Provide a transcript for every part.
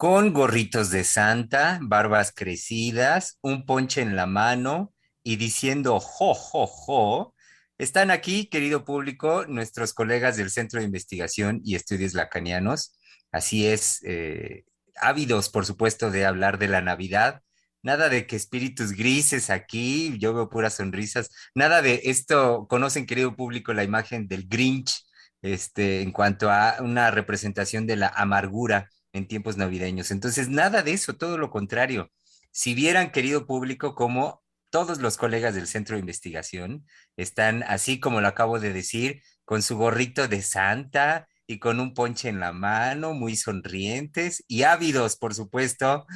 Con gorritos de santa, barbas crecidas, un ponche en la mano y diciendo jo, jo, jo. Están aquí, querido público, nuestros colegas del Centro de Investigación y Estudios Lacanianos. Así es, eh, ávidos, por supuesto, de hablar de la Navidad. Nada de que espíritus grises aquí, yo veo puras sonrisas. Nada de esto, conocen, querido público, la imagen del Grinch, este, en cuanto a una representación de la amargura en tiempos navideños. Entonces, nada de eso, todo lo contrario. Si vieran, querido público, como todos los colegas del centro de investigación están, así como lo acabo de decir, con su gorrito de santa y con un ponche en la mano, muy sonrientes y ávidos, por supuesto,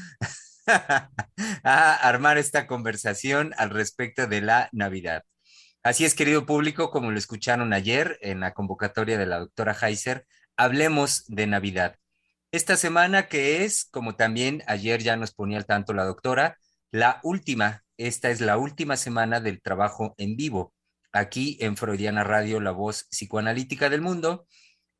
a armar esta conversación al respecto de la Navidad. Así es, querido público, como lo escucharon ayer en la convocatoria de la doctora Heiser, hablemos de Navidad. Esta semana que es, como también ayer ya nos ponía al tanto la doctora, la última, esta es la última semana del trabajo en vivo, aquí en Freudiana Radio, la voz psicoanalítica del mundo.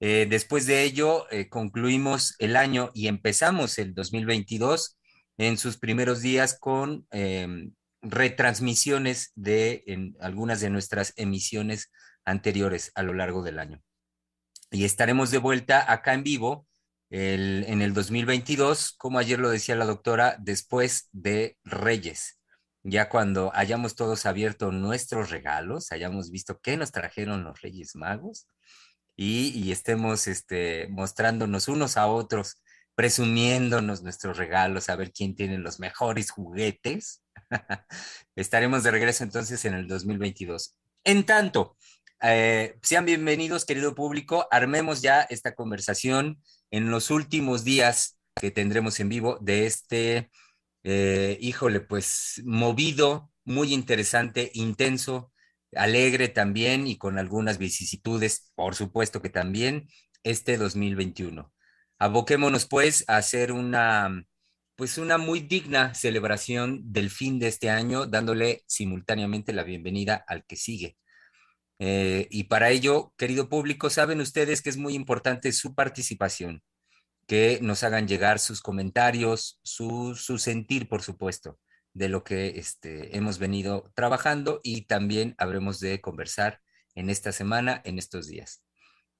Eh, después de ello, eh, concluimos el año y empezamos el 2022 en sus primeros días con em, retransmisiones de en algunas de nuestras emisiones anteriores a lo largo del año. Y estaremos de vuelta acá en vivo en el 2022, como ayer lo decía la doctora, después de Reyes, ya cuando hayamos todos abierto nuestros regalos, hayamos visto qué nos trajeron los Reyes Magos y, estemos este, mostrándonos unos a otros, presumiéndonos nuestros regalos, a ver quién tiene los mejores juguetes. Estaremos de regreso entonces en el 2022. En tanto, eh, sean bienvenidos, querido público, armemos ya esta conversación en los últimos días que tendremos en vivo de este, eh, híjole, pues movido, muy interesante, intenso, alegre también y con algunas vicisitudes, por supuesto que también, este 2021. Aboquémonos pues a hacer una, pues una muy digna celebración del fin de este año, dándole simultáneamente la bienvenida al que sigue. Eh, y para ello, querido público, saben ustedes que es muy importante su participación, que nos hagan llegar sus comentarios, su, sentir, por supuesto, de lo que este, hemos venido trabajando y también habremos de conversar en esta semana, en estos días.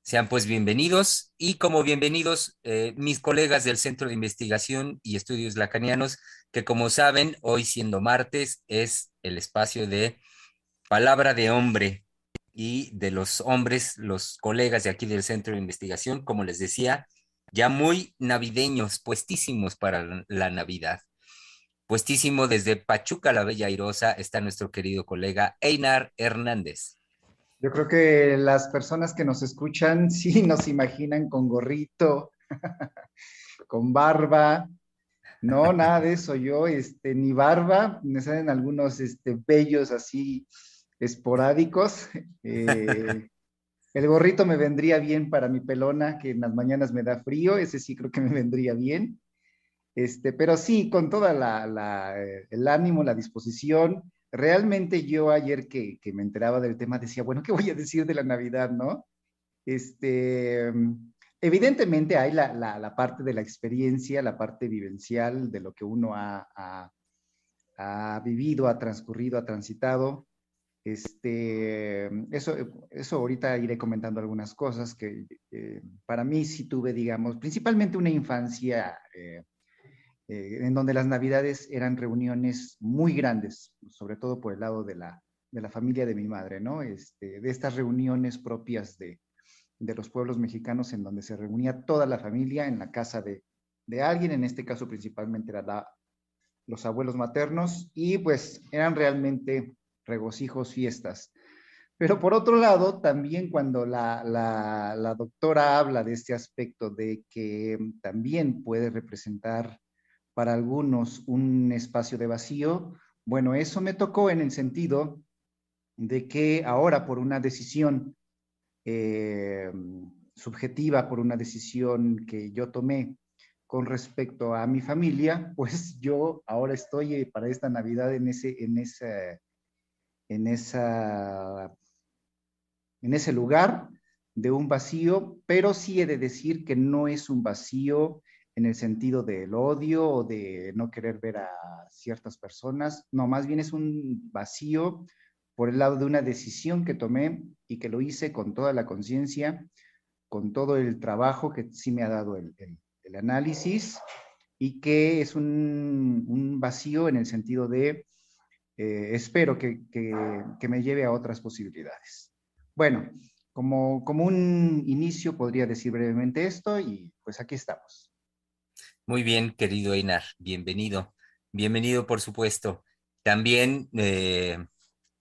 Sean pues bienvenidos y como bienvenidos eh, mis colegas del Centro de Investigación y Estudios Lacanianos, que como saben, hoy siendo martes es el espacio de Palabra de Hombre, y de los hombres, los colegas de aquí del Centro de Investigación, como les decía, ya muy navideños, puestísimos para la Navidad. Puestísimo desde Pachuca la Bella Airosa está nuestro querido colega Einar Hernández. Yo creo que las personas que nos escuchan sí nos imaginan con gorrito, con barba. No, nada de eso. Yo, este, ni barba, me salen algunos este, bellos así esporádicos. Eh, el gorrito me vendría bien para mi pelona, que en las mañanas me da frío, ese sí creo que me vendría bien. Este, pero sí, con toda la, el ánimo, la disposición. Realmente yo ayer que, que, me enteraba del tema decía, bueno, ¿qué voy a decir de la Navidad, no? Este, evidentemente hay la, la parte de la experiencia, la parte vivencial de lo que uno ha, ha vivido, ha transcurrido, ha transitado. Este, eso, eso ahorita iré comentando algunas cosas que eh, para mí sí tuve, digamos, principalmente una infancia eh, eh, en donde las navidades eran reuniones muy grandes, sobre todo por el lado de la, de la familia de mi madre, ¿no? Este, de estas reuniones propias de, de los pueblos mexicanos en donde se reunía toda la familia en la casa de, de alguien, en este caso principalmente era los abuelos maternos, y pues eran realmente regocijos, fiestas. Pero por otro lado, también cuando la, la, doctora habla de este aspecto de que también puede representar para algunos un espacio de vacío, bueno, eso me tocó en el sentido de que ahora por una decisión eh, subjetiva, por una decisión que yo tomé con respecto a mi familia, pues yo ahora estoy eh, para esta Navidad en ese, en esa, en esa en ese lugar de un vacío, pero sí he de decir que no es un vacío en el sentido del odio o de no querer ver a ciertas personas, no, más bien es un vacío por el lado de una decisión que tomé y que lo hice con toda la conciencia, con todo el trabajo que sí me ha dado el, análisis y que es un, vacío en el sentido de eh, espero que me lleve a otras posibilidades. Bueno, como, como un inicio podría decir brevemente esto y pues aquí estamos. Muy bien, querido Einar, bienvenido. Bienvenido, por supuesto. También, eh,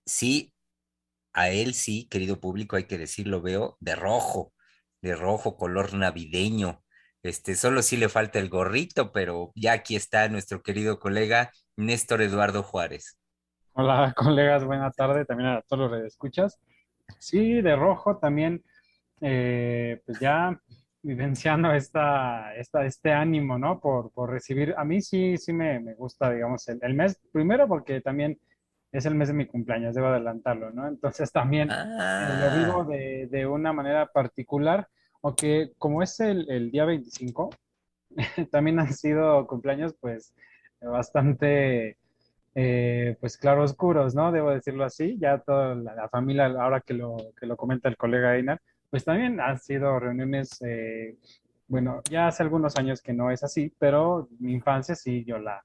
sí, a él sí, querido público, hay que decirlo, veo de rojo, de rojo, color navideño. Este, solo sí le falta el gorrito, pero ya aquí está nuestro querido colega Néstor Eduardo Juárez. Hola, colegas, buena tarde, también a todos los que escuchas. Sí, de rojo también, eh, pues ya vivenciando esta, esta, este ánimo, ¿no? Por, por recibir, a mí sí, sí me, me gusta, digamos, el, mes, primero porque también es el mes de mi cumpleaños, debo adelantarlo, ¿no? Entonces también eh, lo vivo ah. de, de, una manera particular, aunque como es el, el día 25, también han sido cumpleaños, pues, bastante eh, pues claro oscuros, ¿no? Debo decirlo así. Ya toda la, familia, ahora que lo, que lo comenta el colega Einar, pues también han sido reuniones, eh, bueno, ya hace algunos años que no es así, pero mi infancia sí, yo la,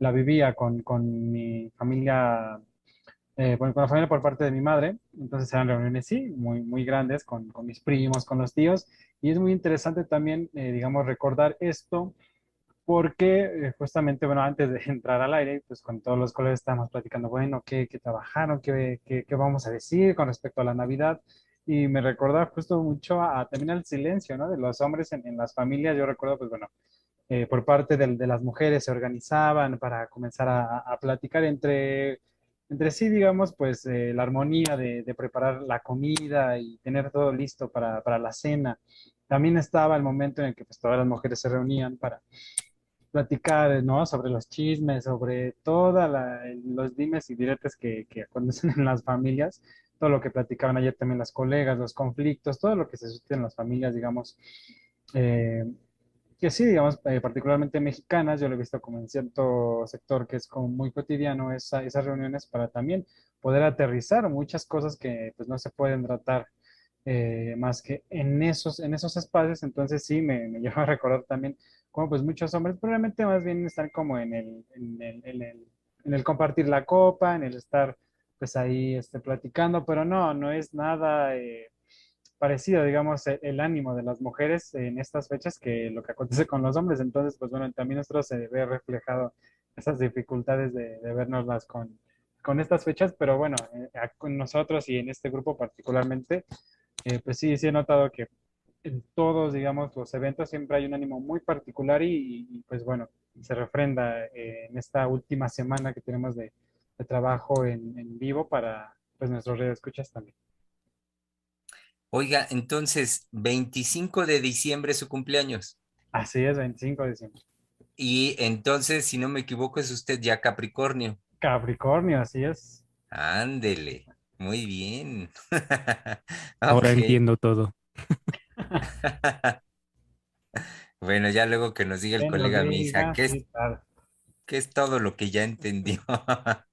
la vivía con, con mi familia, eh, con la familia por parte de mi madre. Entonces eran reuniones, sí, muy, muy grandes con, con mis primos, con los tíos. Y es muy interesante también, digamos, recordar esto porque eh, justamente, bueno, antes de entrar al aire, pues con todos los colegas estábamos platicando, bueno, ¿qué, qué trabajaron? ¿Qué, ¿Qué, qué, vamos a decir con respecto a la Navidad? Y me recordaba justo mucho a, también al silencio, ¿no? De los hombres en, en las familias. Yo recuerdo, pues bueno, eh, por parte de, de, las mujeres se organizaban para comenzar a, a platicar entre, entre sí, digamos, pues eh, la armonía de, de, preparar la comida y tener todo listo para, para la cena. También estaba el momento en el que pues todas las mujeres se reunían para platicar, ¿no? Sobre los chismes, sobre todos los dimes y diretes que, que acontecen en las familias, todo lo que platicaban ayer también las colegas, los conflictos, todo lo que se sucede en las familias, digamos, eh, que sí, digamos, eh, particularmente mexicanas, yo lo he visto como en cierto sector que es como muy cotidiano esa, esas reuniones para también poder aterrizar muchas cosas que pues no se pueden tratar eh, más que en esos, en esos espacios, entonces sí, me, me lleva a recordar también como pues muchos hombres probablemente más bien están como en el, en el, en el, en el compartir la copa, en el estar pues ahí este, platicando, pero no, no es nada eh, parecido, digamos, el, el, ánimo de las mujeres en estas fechas que lo que acontece con los hombres. Entonces, pues bueno, también nosotros se ve reflejado esas dificultades de, de vernoslas con, con estas fechas, pero bueno, eh, con nosotros y en este grupo particularmente, eh, pues sí, sí he notado que en todos, digamos, los eventos siempre hay un ánimo muy particular y, pues bueno, se refrenda eh, en esta última semana que tenemos de, trabajo en, vivo para pues nuestros redes escuchas también. Oiga, entonces, 25 de diciembre es su cumpleaños. Así es, 25 de diciembre. Y entonces, si no me equivoco, es usted ya Capricornio. Capricornio, así es. Ándele, muy bien. Ahora entiendo todo. bueno, ya luego que nos diga el colega Misa, ¿qué es, es todo lo que ya entendió?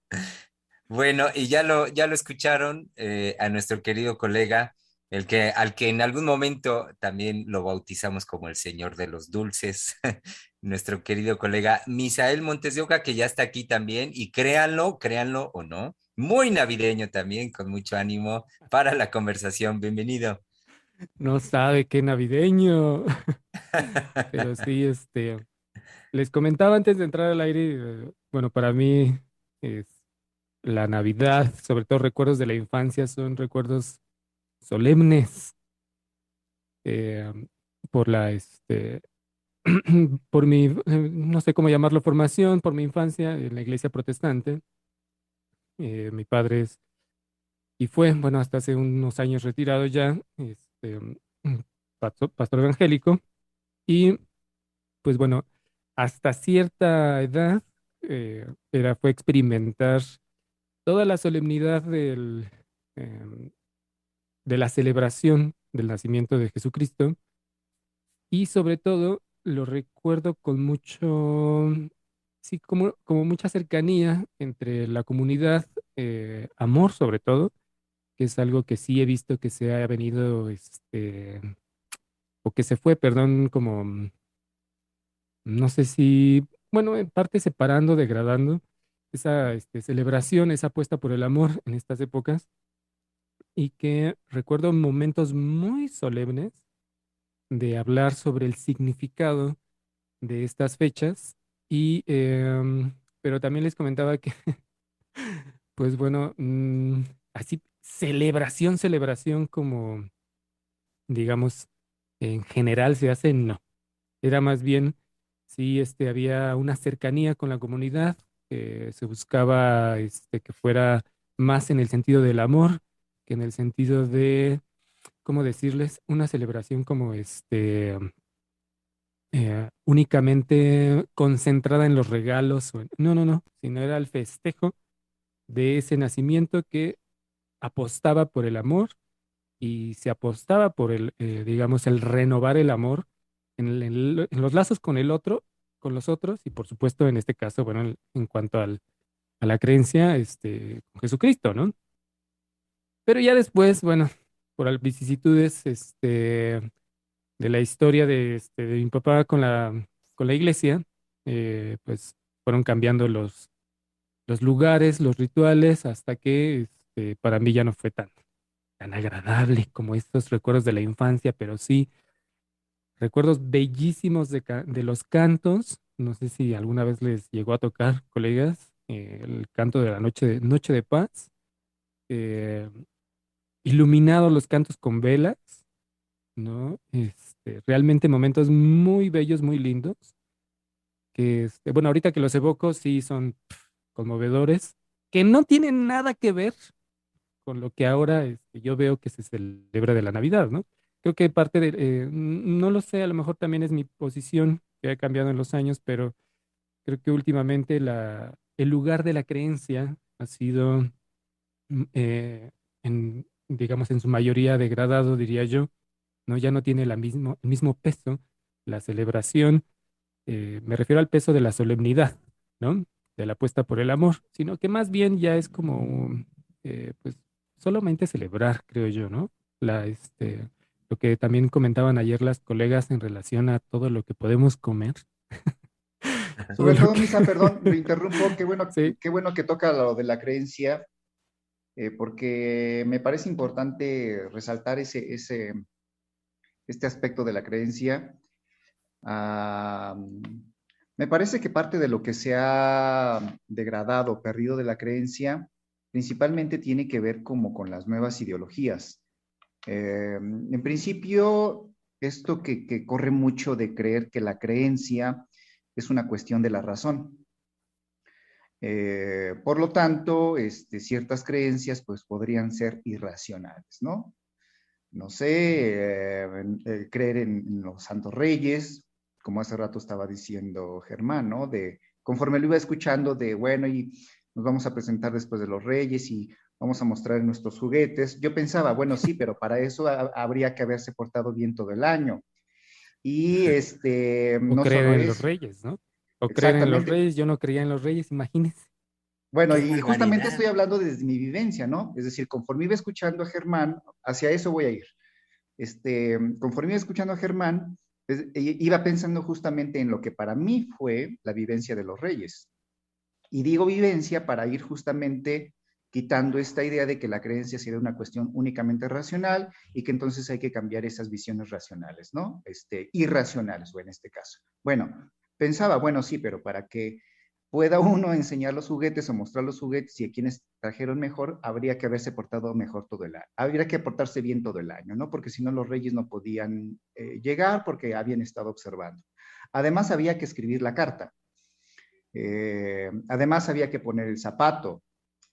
bueno, y ya lo, ya lo escucharon eh, a nuestro querido colega, el que, al que en algún momento también lo bautizamos como el Señor de los Dulces, nuestro querido colega Misael Montes de Oca, que ya está aquí también, y créanlo, créanlo o no, muy navideño también, con mucho ánimo para la conversación. Bienvenido. No sabe qué navideño. Pero sí, este, les comentaba antes de entrar al aire, eh, bueno, para mí es la Navidad, sobre todo recuerdos de la infancia, son recuerdos solemnes eh, por la, este, por mi, eh, no sé cómo llamarlo, formación, por mi infancia en la iglesia protestante. Eh, mi padre es, y fue, bueno, hasta hace unos años retirado ya, este, pastor, pastor evangélico, y pues bueno, hasta cierta edad era, fue experimentar toda la solemnidad del, em, de la celebración del nacimiento de Jesucristo. Y sobre todo lo recuerdo con mucho, sí, como, como mucha cercanía entre la comunidad, eh, amor sobre todo, que es algo que sí he visto que se ha venido, este, o que se fue, perdón, como, no sé si, bueno, en parte separando, degradando, esa este, celebración, esa apuesta por el amor en estas épocas. Y que recuerdo momentos muy solemnes de hablar sobre el significado de estas fechas y em, pero también les comentaba que pues bueno mm, así celebración celebración como digamos en general se hace no era más bien sí este había una cercanía con la comunidad se buscaba este, que fuera más en el sentido del amor que en el sentido de, ¿cómo decirles? Una celebración como este, eh, únicamente concentrada en los regalos. no, no, no, sino era el festejo de ese nacimiento que apostaba por el amor y se apostaba por el, eh, digamos, el renovar el amor en, en, los lazos con el otro con los otros y por supuesto en este caso, bueno, en, cuanto al, a la creencia, este, con Jesucristo, ¿no? Pero ya después, bueno, por las vicisitudes este, de la historia de, este, de mi papá con la, con la iglesia, eh, pues fueron cambiando los, los lugares, los rituales, hasta que este, para mí ya no fue tan, tan agradable como estos recuerdos de la infancia, pero sí recuerdos bellísimos de, los cantos. No sé si alguna vez les llegó a tocar, colegas, eh, el canto de la noche de, noche de paz. Eh, iluminados los cantos con velas, ¿no? Este, realmente momentos muy bellos, muy lindos. Que, este, bueno, ahorita que los evoco, sí son conmovedores, que no tienen nada que ver con lo que ahora este, yo veo que se celebra de la Navidad, ¿no? Creo que parte de, eh, no lo sé, a lo mejor también es mi posición que ha cambiado en los años, pero creo que últimamente la, el lugar de la creencia ha sido, mm, eh, en, digamos, en su mayoría degradado, diría yo, ¿no? Ya no tiene la mismo, el mismo peso, la celebración, eh, me refiero al peso de la solemnidad, ¿no? De la apuesta por el amor, sino que más bien ya es como, pues, solamente celebrar, creo yo, ¿no? La, este, lo que también comentaban ayer las colegas en relación a todo lo que podemos comer. Sobre todo, Misa, perdón, me interrumpo, qué bueno, qué bueno que toca lo de la creencia, eh, porque me parece importante resaltar ese, ese, este aspecto de la creencia. me parece que parte de lo que se ha degradado, perdido de la creencia, principalmente tiene que ver como con las nuevas ideologías. Eh, en principio, esto que, corre mucho de creer que la creencia es una cuestión de la razón. Eh, por lo tanto, este, ciertas creencias pues podrían ser irracionales, ¿no? No sé, eh, creer en, los santos reyes, como hace rato estaba diciendo Germán, ¿no? De, conforme lo iba escuchando, de, bueno, y nos vamos a presentar después de los reyes y vamos a mostrar nuestros juguetes. Yo pensaba, bueno, sí, pero para eso habría que haberse portado bien todo el año. Y este... O no creer en los reyes, ¿no? O creer en los reyes, yo no creía en los reyes, imagínense. Bueno, y justamente estoy hablando desde mi vivencia, ¿no? Es decir, conforme iba escuchando a Germán, hacia eso voy a ir. Este, conforme iba escuchando a Germán, iba pensando justamente en lo que para mí fue la vivencia de los reyes. Y digo vivencia para ir justamente quitando esta idea de que la creencia sería una cuestión únicamente racional y que entonces hay que cambiar esas visiones racionales, ¿no? Este, irracionales, o en este caso. Bueno, pensaba, bueno, sí, pero para que pueda uno enseñar los juguetes o mostrar los juguetes y a quienes trajeron mejor, habría que haberse portado mejor todo el año. Habría que portarse bien todo el año, ¿no? Porque si no, los reyes no podían eh, llegar porque habían estado observando. Además, había que escribir la carta. Eh, además, había que poner el zapato.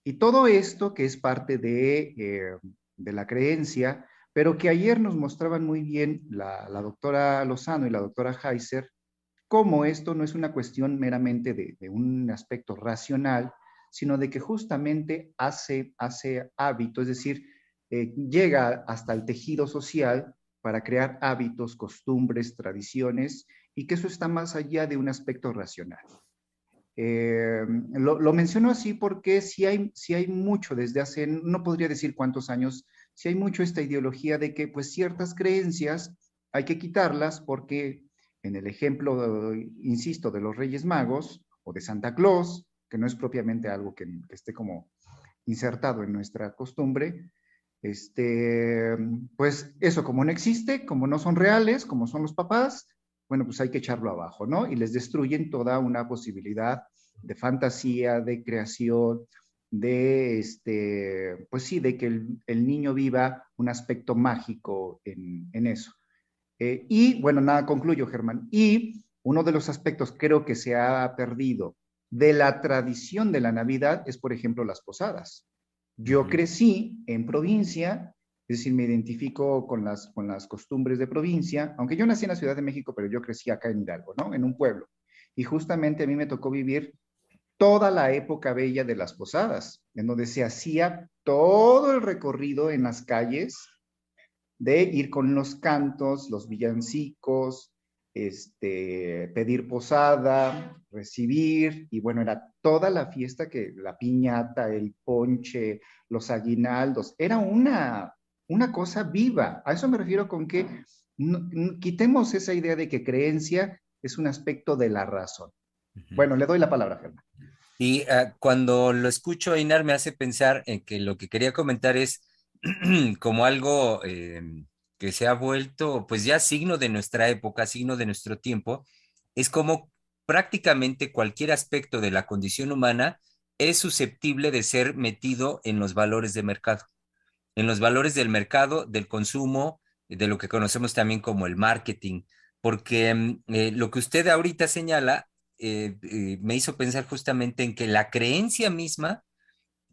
Y todo esto que es parte de, eh, de la creencia, pero que ayer nos mostraban muy bien la, la doctora Lozano y la doctora Heiser, cómo esto no es una cuestión meramente de, un aspecto racional, sino de que justamente hace, hace hábito, es decir, eh, llega hasta el tejido social para crear hábitos, costumbres, tradiciones, y que eso está más allá de un aspecto racional. Eh, lo, menciono así porque si hay, si hay mucho desde hace, no podría decir cuántos años, si hay mucho esta ideología de que pues ciertas creencias hay que quitarlas porque en el ejemplo, insisto, de los Reyes Magos o de Santa Claus, que no es propiamente algo que, esté como insertado en nuestra costumbre, este, pues eso, como no existe, como no son reales, como son los papás, bueno, pues hay que echarlo abajo, ¿no? Y les destruyen toda una posibilidad de fantasía, de creación, de, este, pues sí, de que el, niño viva un aspecto mágico en, en eso. Eh, y bueno, nada, concluyo, Germán. Y uno de los aspectos creo que se ha perdido de la tradición de la Navidad es, por ejemplo, las posadas. Yo crecí en provincia, es decir, me identifico con las, con las costumbres de provincia, aunque yo nací en la Ciudad de México, pero yo crecí acá en Hidalgo, ¿no? En un pueblo. Y justamente a mí me tocó vivir toda la época bella de las posadas, en donde se hacía todo el recorrido en las calles de ir con los cantos, los villancicos, este, pedir posada, recibir, y bueno, era toda la fiesta que la piñata, el ponche, los aguinaldos, era una, una cosa viva. A eso me refiero con que quitemos esa idea de que creencia es un aspecto de la razón. Bueno, le doy la palabra, Germán. Y ah, cuando lo escucho, Inar, me hace pensar en que lo que quería comentar es como algo eh, que se ha vuelto pues ya signo de nuestra época, signo de nuestro tiempo, es como prácticamente cualquier aspecto de la condición humana es susceptible de ser metido en los valores de mercado, en los valores del mercado, del consumo, de lo que conocemos también como el marketing, porque mm, eh, lo que usted ahorita señala eh, me hizo pensar justamente en que la creencia misma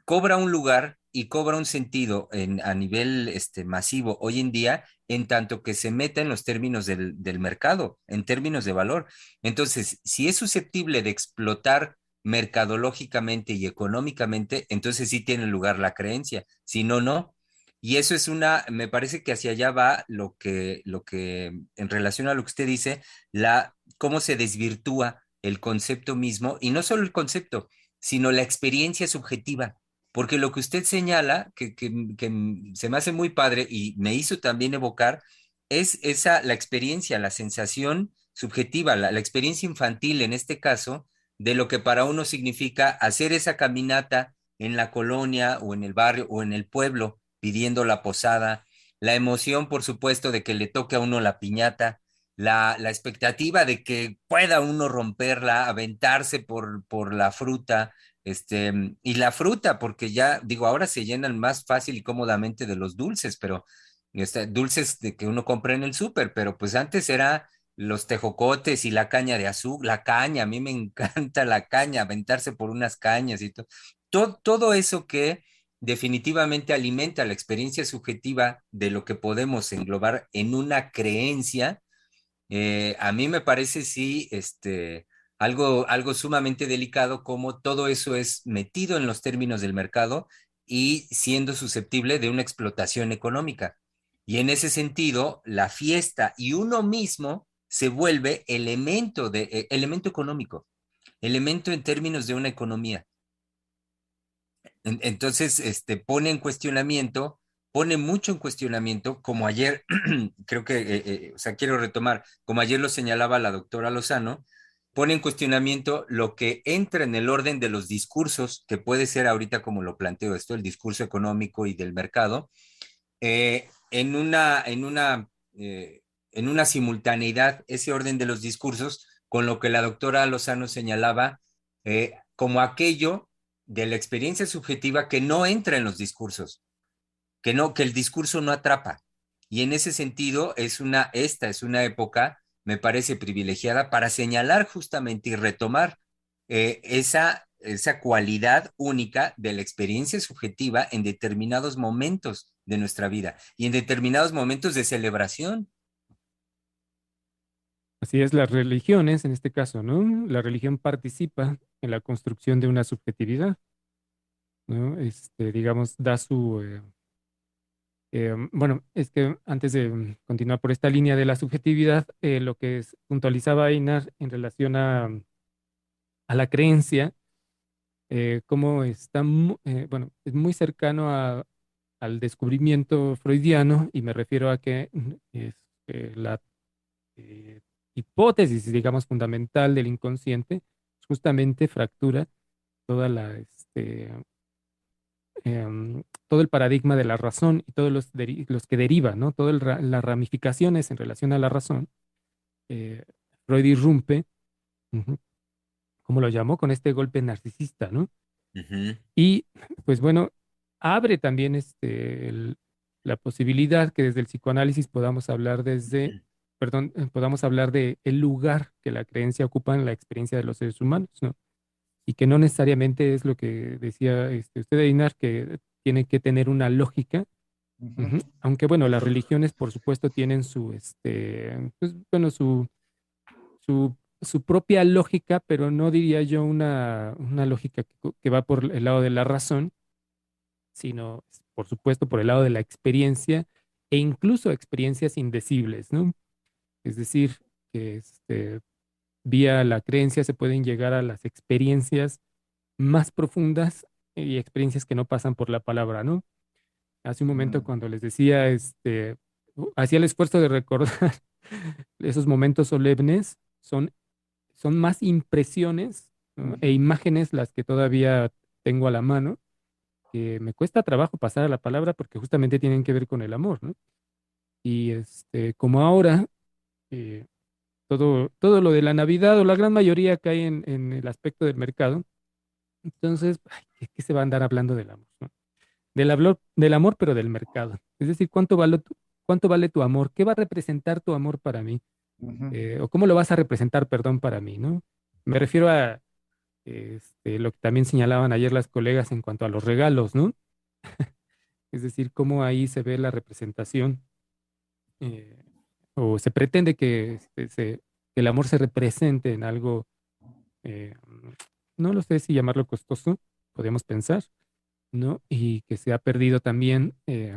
cobra un lugar y cobra un sentido a nivel este, masivo hoy en día en tanto que se meta en los términos del, mercado, en términos de valor. Entonces, si es susceptible de explotar mercadológicamente y económicamente, entonces sí tiene lugar la creencia, si no, no. Y eso es una, me parece que hacia allá va lo que, lo que, en relación a lo que usted dice, la, cómo se desvirtúa el concepto mismo, y no solo el concepto, sino la experiencia subjetiva porque lo que usted señala, que, se me hace muy padre y me hizo también evocar, es esa, la experiencia, la sensación subjetiva, la, experiencia infantil en este caso, de lo que para uno significa hacer esa caminata en la colonia o en el barrio o en el pueblo pidiendo la posada, la emoción, por supuesto, de que le toque a uno la piñata, la, la expectativa de que pueda uno romperla, aventarse por, por la fruta, este, y la fruta, porque ya, digo, ahora se llenan más fácil y cómodamente de los dulces, pero este, dulces de que uno compra en el súper, pero pues antes era los tejocotes y la caña de azúcar, la caña, a mí me encanta la caña, aventarse por unas cañas y todo, todo, todo eso que definitivamente alimenta la experiencia subjetiva de lo que podemos englobar en una creencia, eh, a mí me parece sí, este, algo, algo sumamente delicado como todo eso es metido en los términos del mercado y siendo susceptible de una explotación económica. Y en ese sentido, la fiesta y uno mismo se vuelve elemento, de, eh, elemento económico, elemento en términos de una economía. Entonces, este, pone en cuestionamiento, pone mucho en cuestionamiento, como ayer, creo que, eh, eh, o sea, quiero retomar, como ayer lo señalaba la doctora Lozano, pone en cuestionamiento lo que entra en el orden de los discursos, que puede ser ahorita como lo planteo esto, el discurso económico y del mercado, eh, en, una, en, una, en una simultaneidad ese orden de los discursos con lo que la doctora Lozano señalaba, como aquello de la experiencia subjetiva que no entra en los discursos, que no, que el discurso no atrapa. Y en ese sentido, es una, esta es una época, me parece privilegiada para señalar justamente y retomar eh, esa, esa cualidad única de la experiencia subjetiva en determinados momentos de nuestra vida y en determinados momentos de celebración. Así es, las religiones, en este caso, ¿no? La religión participa en la construcción de una subjetividad, ¿no? Este, digamos, da su... Eh, eh, bueno, es que antes de continuar por esta línea de la subjetividad, eh, lo que es, puntualizaba Einar en relación a, a la creencia, cómo está, bueno, es muy cercano a, al descubrimiento freudiano, y me refiero a que es, la hipótesis, digamos, fundamental del inconsciente, justamente fractura toda la, este, em, todo el paradigma de la razón y todos los, los que derivan, ¿no? Todas las ramificaciones en relación a la razón. Eh, Freud irrumpe, como lo llamó, con este golpe narcisista, ¿no? Y, pues bueno, abre también este, la posibilidad que desde el psicoanálisis podamos hablar desde perdón, eh, podamos hablar de el lugar que la creencia ocupa en la experiencia de los seres humanos, ¿no? Y que no necesariamente es lo que decía este, usted, Einar, que tiene que tener una lógica, aunque bueno, las religiones por supuesto tienen su, este, pues, bueno, su, su, su, propia lógica, pero no diría yo una, una lógica que, que va por el lado de la razón, sino por supuesto por el lado de la experiencia e incluso experiencias indecibles, ¿no? Es decir, que este, vía la creencia se pueden llegar a las experiencias más profundas y experiencias que no pasan por la palabra, ¿no? Hace un momento mm. cuando les decía, este, hacía el esfuerzo de recordar esos momentos solemnes, son, son más impresiones e imágenes las que todavía tengo a la mano, que me cuesta trabajo pasar a la palabra porque justamente tienen que ver con el amor, ¿no? Y este, como ahora eh, todo, todo lo de la Navidad o la gran mayoría cae en, en el aspecto del mercado. Entonces, ¿qué, se va a andar hablando del amor? Del, del amor, pero del mercado. Es decir, ¿cuánto vale, tu, ¿cuánto vale tu amor? ¿Qué va a representar tu amor para mí? Eh, o cómo lo vas a representar, perdón, para mí, ¿no? Me refiero a este, lo que también señalaban ayer las colegas en cuanto a los regalos, ¿no? es decir, cómo ahí se ve la representación eh, o se pretende que, este, el amor se represente en algo, eh, no lo sé si llamarlo costoso, podemos pensar, ¿no? Y que se ha perdido también, eh,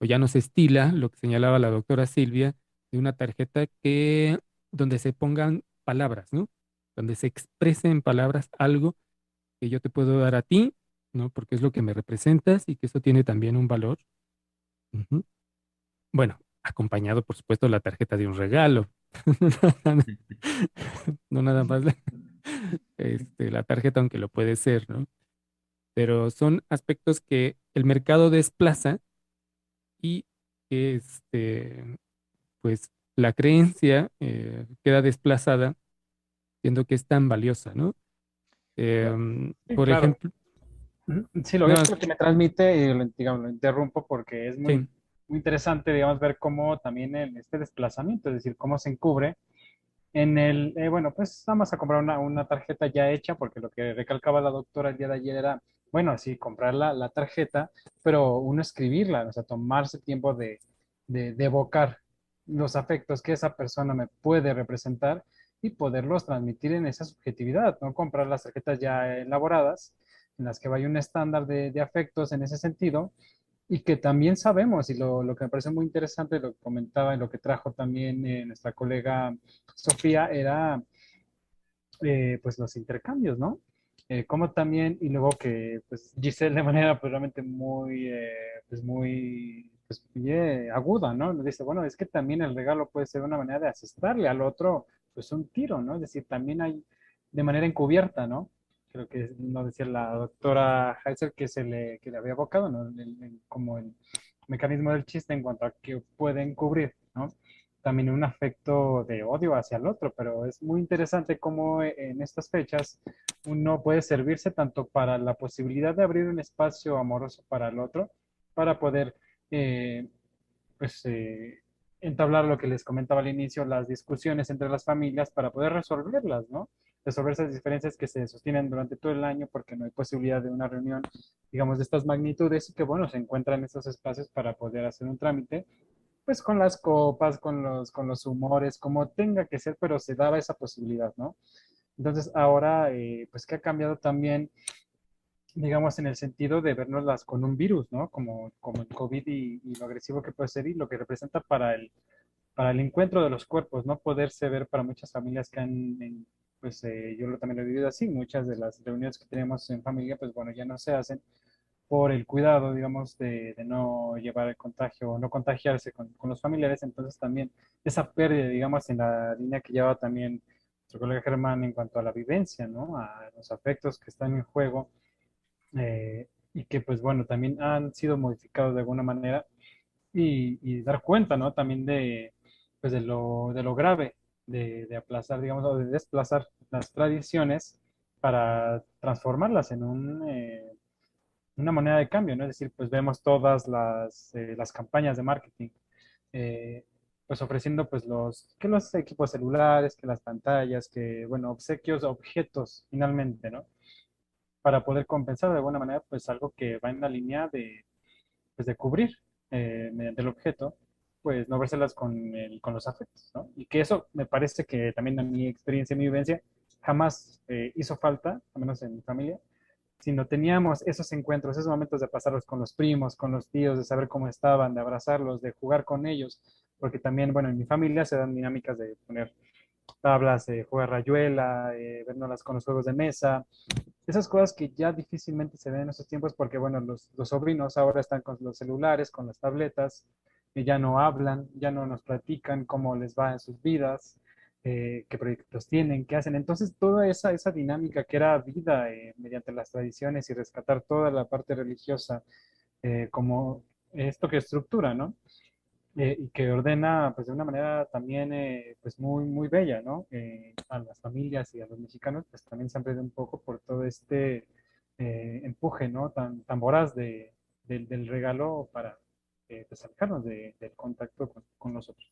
o ya no se estila, lo que señalaba la doctora Silvia, de una tarjeta que, donde se pongan palabras, ¿no? Donde se exprese en palabras algo que yo te puedo dar a ti, ¿no? Porque es lo que me representas y que eso tiene también un valor. Bueno, acompañado, por supuesto, la tarjeta de un regalo. no nada más la, este, la tarjeta, aunque lo puede ser, ¿no? Pero son aspectos que el mercado desplaza y este, pues la creencia eh, queda desplazada, siendo que es tan valiosa, ¿no? Em, por ejemplo. Sí, lo, que me transmite, y digamos, lo interrumpo porque es muy, muy interesante, digamos, ver cómo también en este desplazamiento, es decir, cómo se encubre en el, eh, bueno, pues vamos a comprar una, una, tarjeta ya hecha, porque lo que recalcaba la doctora el día de ayer era, bueno, sí, comprar la, la tarjeta, pero uno escribirla, o sea, tomarse tiempo de, de, de, evocar los afectos que esa persona me puede representar y poderlos transmitir en esa subjetividad, no comprar las tarjetas ya elaboradas, en las que vaya un estándar de, de afectos en ese sentido, y que también sabemos, y lo, lo, que me parece muy interesante, lo que comentaba y lo que trajo también eh, nuestra colega Sofía, era eh, pues los intercambios, ¿no? Eh, como también, y luego que pues Giselle de manera pues realmente muy, pues muy, pues aguda, ¿no? Dice, bueno, es que también el regalo puede ser una manera de asestarle al otro pues un tiro, ¿no? Es decir, también hay de manera encubierta, ¿no? Creo que no decía la doctora Heiser que se le, que le había abocado, ¿no? como el mecanismo del chiste en cuanto a que pueden cubrir, ¿no? también un afecto de odio hacia el otro, pero es muy interesante cómo en estas fechas uno puede servirse tanto para la posibilidad de abrir un espacio amoroso para el otro, para poder eh, pues, eh, entablar lo que les comentaba al inicio, las discusiones entre las familias para poder resolverlas, ¿no? Resolver esas diferencias que se sostienen durante todo el año porque no hay posibilidad de una reunión, digamos, de estas magnitudes y que, bueno, se encuentran estos espacios para poder hacer un trámite pues con las copas, con los, con los humores, como tenga que ser, pero se daba esa posibilidad, ¿no? Entonces ahora, eh, pues que ha cambiado también, digamos, en el sentido de vernoslas con un virus, ¿no? Como, como el COVID y, lo agresivo que puede ser y lo que representa para el, para el encuentro de los cuerpos, ¿no? Poderse ver para muchas familias que han, pues eh, yo lo, también lo he vivido así, muchas de las reuniones que tenemos en familia, pues bueno, ya no se hacen por el cuidado, digamos, de, no llevar el contagio o no contagiarse con, los familiares. Entonces también esa pérdida, digamos, en la línea que lleva también nuestro colega Germán en cuanto a la vivencia, ¿no? A los afectos que están en juego eh, y que, pues bueno, también han sido modificados de alguna manera y, dar cuenta, ¿no? También de, pues de, lo, de lo grave de, de aplazar, digamos, o de desplazar las tradiciones para transformarlas en un... Eh, una moneda de cambio, ¿no? Es decir, pues vemos todas las, eh, las campañas de marketing, eh, pues ofreciendo pues los, que los equipos celulares, que las pantallas, que, bueno, obsequios, objetos, finalmente, ¿no? Para poder compensar de alguna manera, pues algo que va en la línea de, pues de cubrir mediante el objeto, pues no vérselas con, el, con los afectos, ¿no? Y que eso me parece que también en mi experiencia, en mi vivencia, jamás hizo falta, al menos en mi familia, sino teníamos esos encuentros, esos momentos de pasarlos con los primos, con los tíos, de saber cómo estaban, de abrazarlos, de jugar con ellos, porque también, bueno, en mi familia se dan dinámicas de poner tablas, de jugar rayuela, eh, vernos con los juegos de mesa, esas cosas que ya difícilmente se ven en esos tiempos porque, bueno, los, los sobrinos ahora están con los celulares, con las tabletas, ya no hablan, ya no nos platican cómo les va en sus vidas, eh, qué proyectos tienen, qué hacen. Entonces, toda esa, esa dinámica que era vida eh, mediante las tradiciones y rescatar toda la parte religiosa eh, como esto que estructura, ¿no? y que ordena, pues, de una manera también, pues, muy, muy bella, ¿no? a las familias y a los mexicanos, pues, también se han perdido un poco por todo este empuje, ¿no? Tan, tan voraz de, del regalo para pues, alejarnos del contacto con, con nosotros.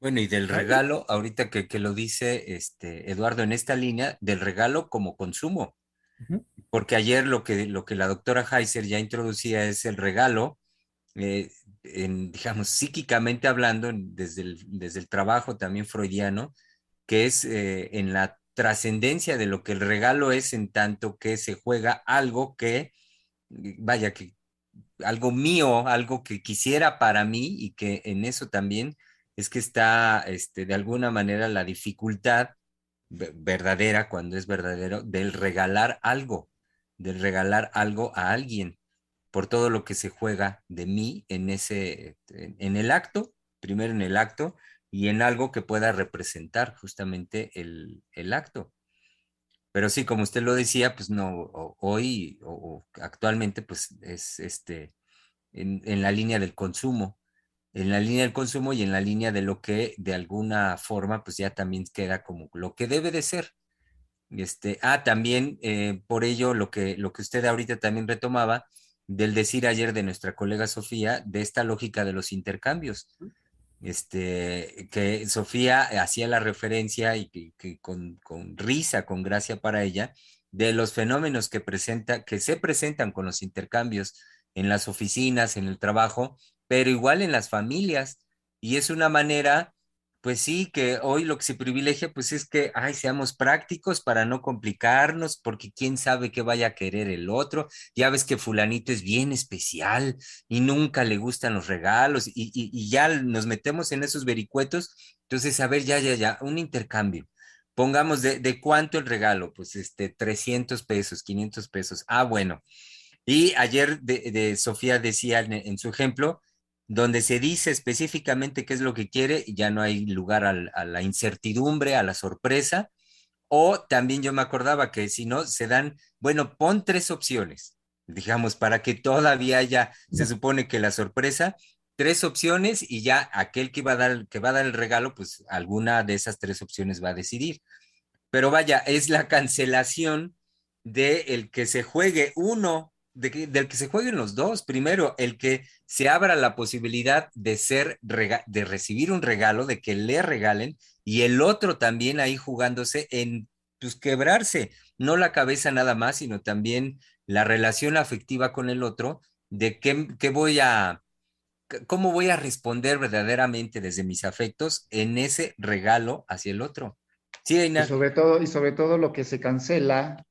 Bueno, y del regalo, ahorita que, que, lo dice este Eduardo en esta línea, del regalo como consumo. Porque ayer lo que, lo que la doctora Heiser ya introducía es el regalo, eh, en, digamos, psíquicamente hablando, desde el, desde el trabajo también freudiano, que es eh, en la trascendencia de lo que el regalo es en tanto que se juega algo que, vaya, que algo mío, algo que quisiera para mí y que en eso también es que está este, de alguna manera la dificultad verdadera, cuando es verdadero, del regalar algo, del regalar algo a alguien por todo lo que se juega de mí en ese, en, el acto, primero en el acto y en algo que pueda representar justamente el, acto. Pero sí, como usted lo decía, pues no, hoy o, actualmente pues es este, en, en, la línea del consumo, en la línea del consumo y en la línea de lo que de alguna forma pues ya también queda como lo que debe de ser. Este, ah, también eh, por ello lo que, lo que usted ahorita también retomaba del decir ayer de nuestra colega Sofía de esta lógica de los intercambios. Este, que Sofía hacía la referencia y que, con, con, risa, con gracia para ella, de los fenómenos que, presenta, que se presentan con los intercambios en las oficinas, en el trabajo, pero igual en las familias. Y es una manera, pues sí, que hoy lo que se privilegia, pues es que, ay, seamos prácticos para no complicarnos, porque quién sabe qué vaya a querer el otro. Ya ves que fulanito es bien especial y nunca le gustan los regalos y, ya nos metemos en esos vericuetos. Entonces, a ver, ya, ya, ya, un intercambio. Pongamos de, de cuánto el regalo, pues este, 300 pesos, 500 pesos. Ah, bueno. Y ayer de, Sofía decía en, su ejemplo, donde se dice específicamente qué es lo que quiere, ya no hay lugar a la incertidumbre, a la sorpresa. O también yo me acordaba que si no, se dan, bueno, pon tres opciones. digamos, para que todavía haya, se supone que la sorpresa, tres opciones y ya aquel que va a dar, que va a dar el regalo, pues alguna de esas tres opciones va a decidir. Pero vaya, es la cancelación de el que se juegue uno, de del que se jueguen los dos. Primero, el que se abra la posibilidad de ser, de recibir un regalo, de que le regalen, y el otro también ahí jugándose en pues quebrarse, no la cabeza nada más, sino también la relación afectiva con el otro, de qué, qué voy a, cómo voy a responder verdaderamente desde mis afectos en ese regalo hacia el otro. Sí, Y sobre todo, y sobre todo lo que se cancela,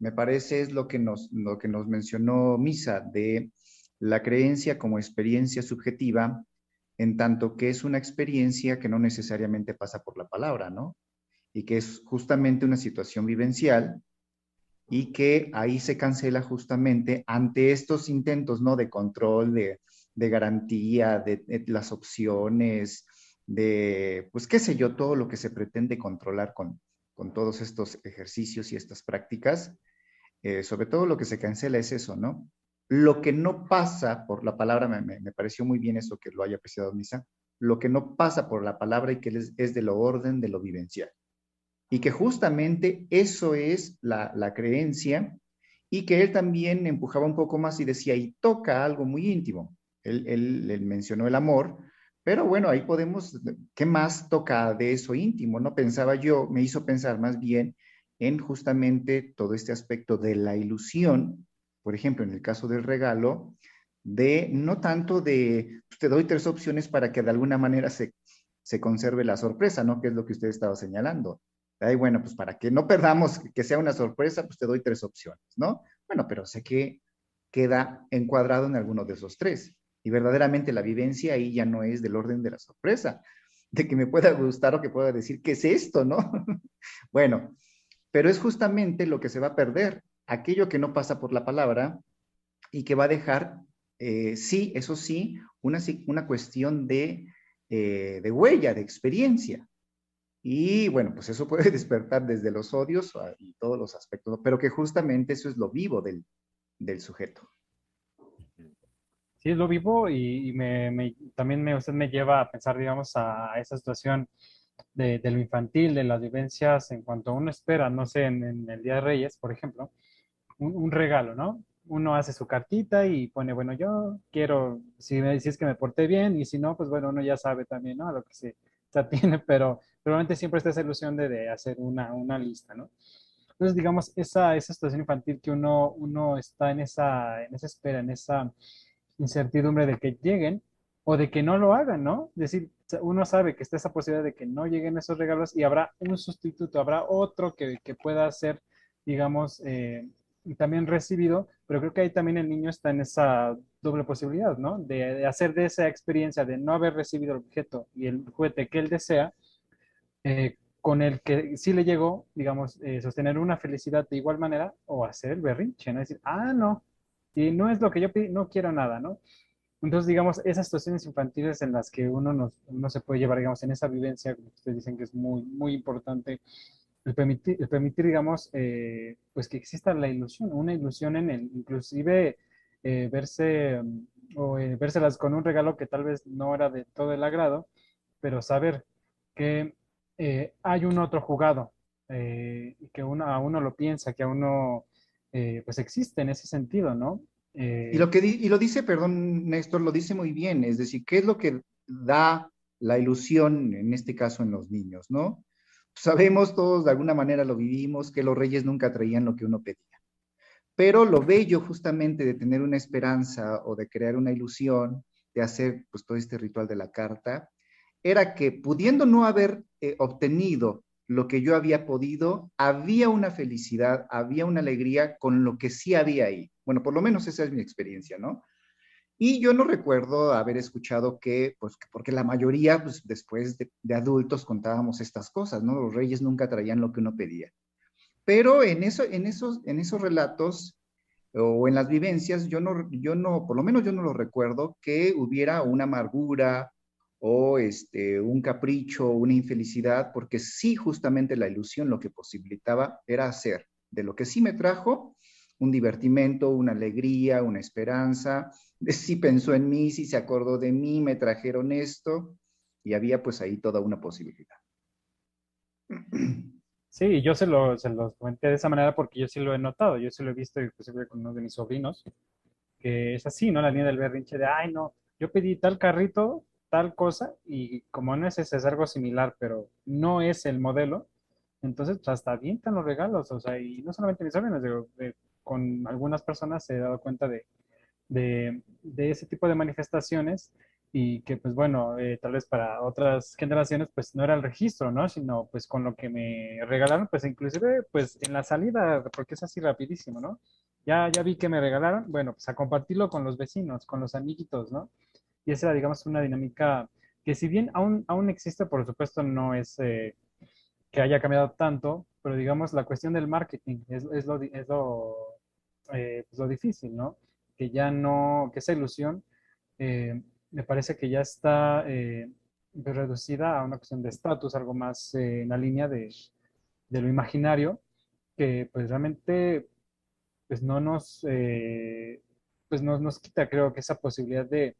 me parece, es lo que nos, lo que nos mencionó Misa, de la creencia como experiencia subjetiva, en tanto que es una experiencia que no necesariamente pasa por la palabra, ¿no? Y que es justamente una situación vivencial y que ahí se cancela justamente ante estos intentos, ¿no? De control, de, de garantía, de, las opciones, de, pues qué sé yo, todo lo que se pretende controlar con, con todos estos ejercicios y estas prácticas. Eh, sobre todo lo que se cancela es eso, ¿no? Lo que no pasa por la palabra, me, pareció muy bien eso que lo haya apreciado Misa, lo que no pasa por la palabra y que es, es de lo orden, de lo vivencial. Y que justamente eso es la, creencia y que él también empujaba un poco más y decía, y toca algo muy íntimo. Él, él, mencionó el amor, pero bueno, ahí podemos, ¿qué más toca de eso íntimo? No pensaba yo, me hizo pensar más bien en justamente todo este aspecto de la ilusión, por ejemplo, en el caso del regalo, de no tanto de, pues, te doy tres opciones para que de alguna manera se, se conserve la sorpresa, ¿no? Que es lo que usted estaba señalando. Ay, bueno, pues para que no perdamos que sea una sorpresa, pues te doy tres opciones, ¿no? Bueno, pero sé que queda encuadrado en alguno de esos tres. Y verdaderamente la vivencia ahí ya no es del orden de la sorpresa, de que me pueda gustar o que pueda decir, ¿qué es esto, no? bueno, pero es justamente lo que se va a perder, aquello que no pasa por la palabra y que va a dejar, eh, sí, eso sí, una, una cuestión de, eh, de huella, de experiencia. Y bueno, pues eso puede despertar desde los odios y todos los aspectos, pero que justamente eso es lo vivo del, del sujeto. Sí, lo vivo y, me, también me, usted me lleva a pensar, digamos, a, esa situación de, lo infantil, de las vivencias en cuanto uno espera, no sé, en, el Día de Reyes, por ejemplo, un, regalo, ¿no? Uno hace su cartita y pone, bueno, yo quiero, si, me, es que me porté bien y si no, pues bueno, uno ya sabe también, ¿no? A lo que se, atiene, pero probablemente siempre está esa ilusión de, de hacer una, una lista, ¿no? Entonces, digamos, esa, esa situación infantil que uno, uno está en esa, en esa espera, en esa incertidumbre de que lleguen o de que no lo hagan, ¿no? Es decir, uno sabe que está esa posibilidad de que no lleguen esos regalos y habrá un sustituto, habrá otro que, que pueda ser, digamos, eh, también recibido, pero creo que ahí también el niño está en esa doble posibilidad, ¿no? De, hacer de esa experiencia de no haber recibido el objeto y el juguete que él desea, eh, con el que sí le llegó, digamos, eh, sostener una felicidad de igual manera o hacer el berrinche, ¿no? Decir, ah, no, y no es lo que yo pedí, no quiero nada, ¿no? Entonces, digamos, esas situaciones infantiles en las que uno, nos, se puede llevar, digamos, en esa vivencia, como ustedes dicen que es muy, muy importante, el permitir, el permitir digamos, eh, pues que exista la ilusión, una ilusión en el, inclusive eh, verse o eh, vérselas con un regalo que tal vez no era de todo el agrado, pero saber que hay un otro jugado, que uno, a uno lo piensa, que a uno pues existe en ese sentido, ¿no? Y, lo que y lo dice, perdón, Néstor, lo dice muy bien, es decir, ¿qué es lo que da la ilusión, en este caso en los niños, ¿no? Sabemos todos, de alguna manera lo vivimos, que los reyes nunca traían lo que uno pedía. Pero lo bello justamente de tener una esperanza o de crear una ilusión, de hacer pues todo este ritual de la carta, era que pudiendo no haber eh, obtenido lo que yo había podido, había una felicidad, había una alegría con lo que sí había ahí. Bueno, por lo menos esa es mi experiencia, ¿no? Y yo no recuerdo haber escuchado que, pues, porque la mayoría, pues, después de, adultos contábamos estas cosas, ¿no? Los reyes nunca traían lo que uno pedía. Pero en, eso, en, esos, en esos relatos o en las vivencias, yo no, yo no, por lo menos yo no lo recuerdo, que hubiera una amargura o este, un capricho, una infelicidad, porque sí, justamente la ilusión lo que posibilitaba era hacer de lo que sí me trajo, un divertimento, una alegría, una esperanza, de si pensó en mí, si se acordó de mí, me trajeron esto, y había pues ahí toda una posibilidad. Sí, yo se lo, se los comenté de esa manera porque yo sí lo he notado, yo sí lo he visto inclusive con uno de mis sobrinos, que es así, ¿no? La línea del berrinche de, ay, no, yo pedí tal carrito, tal cosa, y como no es ese, es algo similar, pero no es el modelo, entonces pues, hasta avientan los regalos, o sea, y no solamente mis sobrinos, digo, con algunas personas he dado cuenta de, de, ese tipo de manifestaciones y que pues bueno, eh, tal vez para otras generaciones pues no era el registro, ¿no? Sino pues con lo que me regalaron, pues inclusive pues en la salida, porque es así rapidísimo, ¿no? Ya, ya vi que me regalaron, bueno, pues a compartirlo con los vecinos, con los amiguitos, ¿no? Y esa era, digamos, una dinámica que si bien aún, aún existe, por supuesto no es eh, que haya cambiado tanto, pero digamos la cuestión del marketing es, es lo, eh, pues, lo difícil, ¿no? Que ya no, que esa ilusión me parece que ya está eh, reducida a una cuestión de estatus, algo más eh, en la línea de, lo imaginario, que pues realmente pues no nos, eh, pues no, nos quita creo que esa posibilidad de,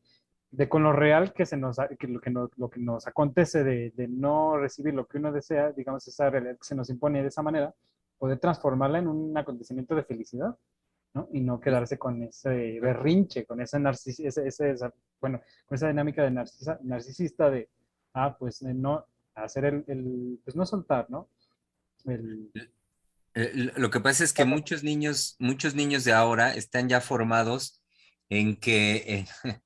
con lo real que, se nos, que lo, que nos, lo que nos acontece de, de, no recibir lo que uno desea, digamos, esa realidad que se nos impone de esa manera, poder transformarla en un acontecimiento de felicidad. ¿No? Y no quedarse con ese berrinche, con esa narcis ese, bueno, con esa dinámica de narcisa, narcisista de, ah, pues no, hacer el, pues no soltar, ¿no? Lo que pasa es que muchos niños, muchos niños de ahora están ya formados en que, eh,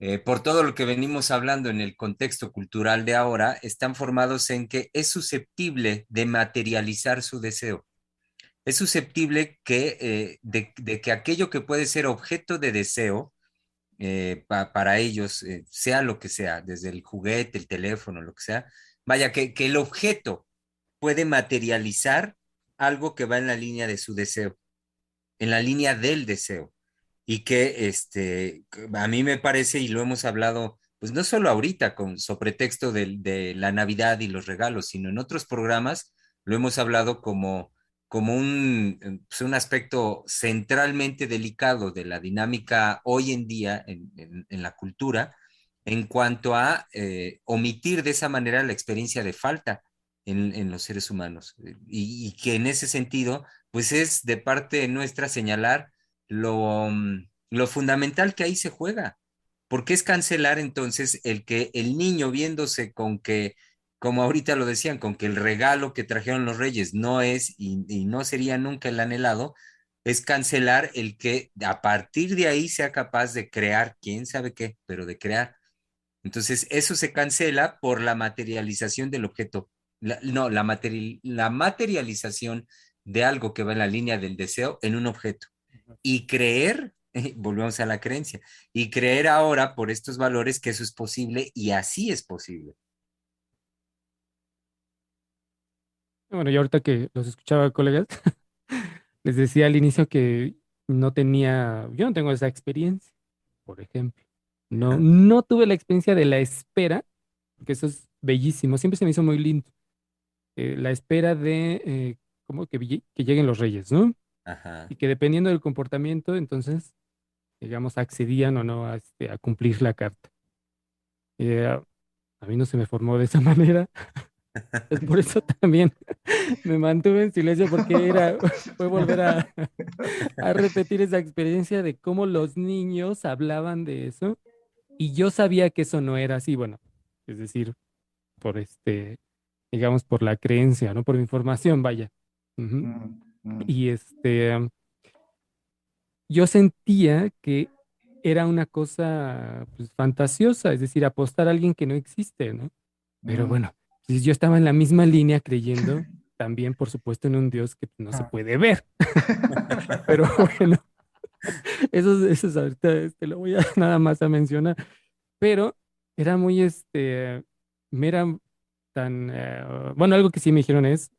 eh, por todo lo que venimos hablando en el contexto cultural de ahora, están formados en que es susceptible de materializar su deseo es susceptible que, eh, de, que aquello que puede ser objeto de deseo eh, para ellos, eh, sea lo que sea, desde el juguete, el teléfono, lo que sea, vaya, que, que el objeto puede materializar algo que va en la línea de su deseo, en la línea del deseo. Y que este, a mí me parece, y lo hemos hablado, pues no solo ahorita, con sobre texto de, de la Navidad y los regalos, sino en otros programas, lo hemos hablado como como un, eh, pues, un, aspecto centralmente delicado de la dinámica hoy en día en, la cultura en cuanto a eh, omitir de esa manera la experiencia de falta en, los seres humanos. Y, que en ese sentido, pues es de parte nuestra señalar lo, mm, lo fundamental que ahí se juega. porque es cancelar entonces el que el niño viéndose con que como ahorita lo decían, con que el regalo que trajeron los reyes no es y, no sería nunca el anhelado, es cancelar el que a partir de ahí sea capaz de crear, quién sabe qué, pero de crear. Entonces, eso se cancela por la materialización del objeto. no, la, la materialización de algo que va en la línea del deseo en un objeto. Y creer, volvemos a la creencia, y creer ahora por estos valores que eso es posible y así es posible. Bueno, y ahorita que los escuchaba, colegas, les decía al inicio que no tenía, yo no tengo esa experiencia, por ejemplo. No, no tuve la experiencia de la espera, porque eso es bellísimo, siempre se me hizo muy lindo. Eh, la espera de eh, como que, que lleguen los reyes, ¿no? Ajá. Y que dependiendo del comportamiento, entonces, digamos, accedían o no a, este, a cumplir la carta. Eh, a mí no se me formó de esa manera. Por eso también me mantuve en silencio porque era, fue volver a, a, repetir esa experiencia de cómo los niños hablaban de eso y yo sabía que eso no era así, bueno, es decir, por este, digamos, por la creencia, ¿no? Por mi información, vaya. Mm, mm. Y este, yo sentía que era una cosa pues, fantasiosa, es decir, apostar a alguien que no existe, ¿no? Pero mm. bueno yo estaba en la misma línea creyendo también, por supuesto, en un Dios que no se ah. puede ver. Pero bueno, eso, eso ahorita este, lo voy a nada más a mencionar. Pero era muy, este, me era tan, eh, bueno, algo que sí me dijeron es,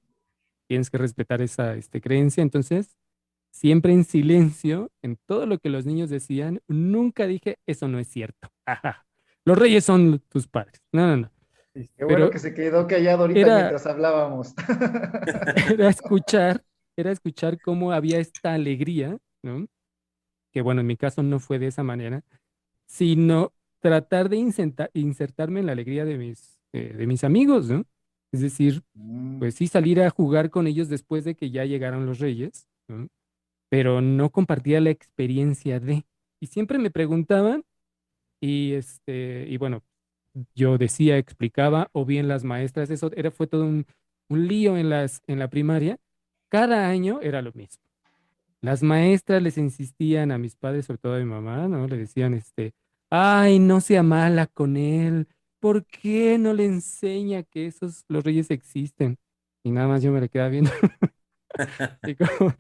tienes que respetar esa este, creencia. Entonces, siempre en silencio, en todo lo que los niños decían, nunca dije, eso no es cierto. Los reyes son tus padres. No, no, no. Qué bueno que se quedó callado ahorita mientras hablábamos. Era escuchar era escuchar cómo había esta alegría, ¿no? Que bueno, en mi caso no fue de esa manera, sino tratar de insertarme en la alegría de mis, eh, de mis amigos, ¿no? Es decir, Mm, pues sí salir a jugar con ellos después de que ya llegaron los reyes, ¿no? Pero no compartía la experiencia de. Y siempre me preguntaban y este, y bueno, yo decía, explicaba, o bien las maestras, eso era, fue todo un, un lío en las, en la primaria. Cada año era lo mismo. Las maestras les insistían a mis padres, sobre todo a mi mamá, ¿no? Le decían, este, ay, no sea mala con él, ¿por qué no le enseña que esos, los reyes existen? Y nada más yo me le quedaba viendo.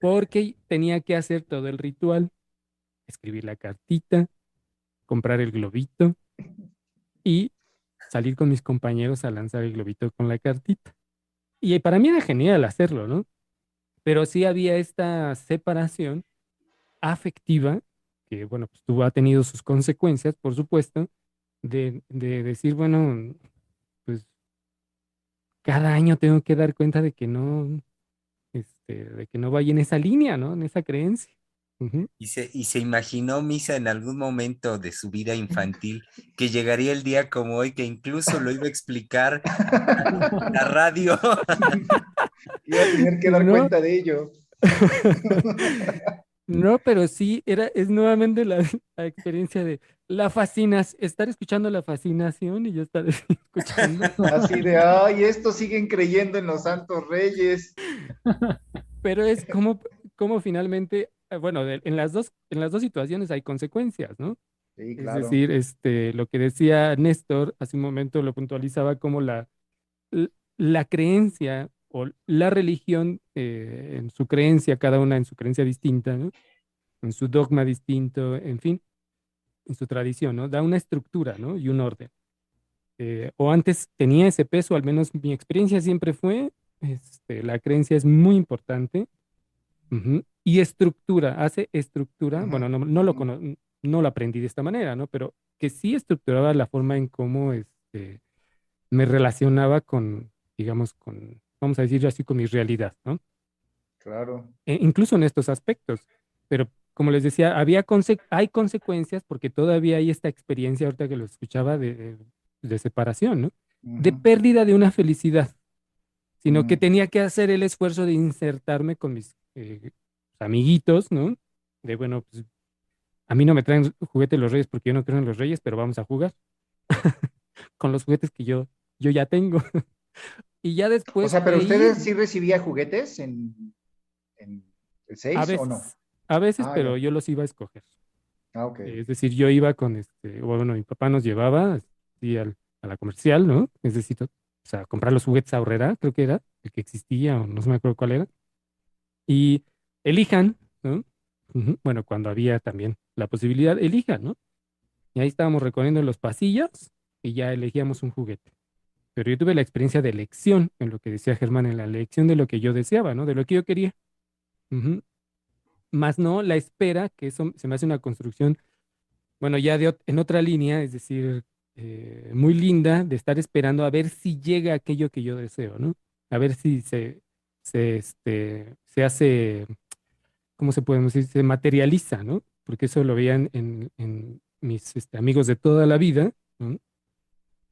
Porque tenía que hacer todo el ritual, escribir la cartita, comprar el globito y salir con mis compañeros a lanzar el globito con la cartita. Y para mí era genial hacerlo, ¿no? Pero sí había esta separación afectiva, que bueno, pues tuvo, ha tenido sus consecuencias, por supuesto, de, de decir, bueno, pues cada año tengo que dar cuenta de que no, este, de que no vaya en esa línea, ¿no? En esa creencia. Y se, y se imaginó Misa en algún momento de su vida infantil que llegaría el día como hoy, que incluso lo iba a explicar la radio. Iba a tener que dar No. cuenta de ello. No, pero sí, era, es nuevamente la, la experiencia de la fascinación, estar escuchando la fascinación y yo estar escuchando. Así de, ay, estos siguen creyendo en los santos reyes. Pero es como, como finalmente, bueno, de- en las dos, en las dos situaciones hay consecuencias, ¿no? Sí, Es claro. decir, este, lo que decía Néstor hace un momento lo puntualizaba como la, la creencia o la religión eh, en su creencia, cada una en su creencia distinta, ¿no? En su dogma distinto, en fin, en su tradición, ¿no? Da una estructura, ¿no? Y un orden. Eh, o antes tenía ese peso, al menos mi experiencia siempre fue, este, la creencia es muy importante. Y estructura, hace estructura, bueno, no, no lo cono- no lo aprendí de esta manera, ¿no? Pero que sí estructuraba la forma en cómo este, me relacionaba con, digamos, con, vamos a decir así, con mi realidad, ¿no? Claro. E- incluso en estos aspectos. Pero como les decía, había conse- hay consecuencias porque todavía hay esta experiencia, ahorita que lo escuchaba, de, de separación, ¿no? De pérdida de una felicidad, sino que Ujú. tenía que hacer el esfuerzo de insertarme con mis eh, amiguitos, ¿no? De, bueno, pues a mí no me traen juguetes los reyes porque yo no creo en los reyes, pero vamos a jugar con los juguetes que yo, yo ya tengo. Y ya O después sea, pero de ustedes sí recibía juguetes en, en el 6 a veces, o no? a veces, Ah, pero yo los iba a escoger. Ah, ok. Es decir, yo iba con este, o bueno, mi papá nos llevaba así al- a la comercial, ¿no? Necesito, o sea, comprar los juguetes a Aurrera, creo que era el que existía, o no se me acuerdo cuál era. Y elijan, ¿no? Bueno, cuando había también la posibilidad, elijan, ¿no? Y ahí estábamos recorriendo los pasillos y ya elegíamos un juguete. Pero yo tuve la experiencia de elección, en lo que decía Germán, en la elección de lo que yo deseaba, ¿no? De lo que yo quería. Más no la espera, que eso se me hace una construcción, bueno, ya de, en otra línea, es decir, eh, muy linda, de estar esperando a ver si llega aquello que yo deseo, ¿no? A ver si se, se, este, se hace, ¿cómo se puede decir? Se materializa, ¿no? Porque eso lo veían en, en mis este, amigos de toda la vida, ¿no?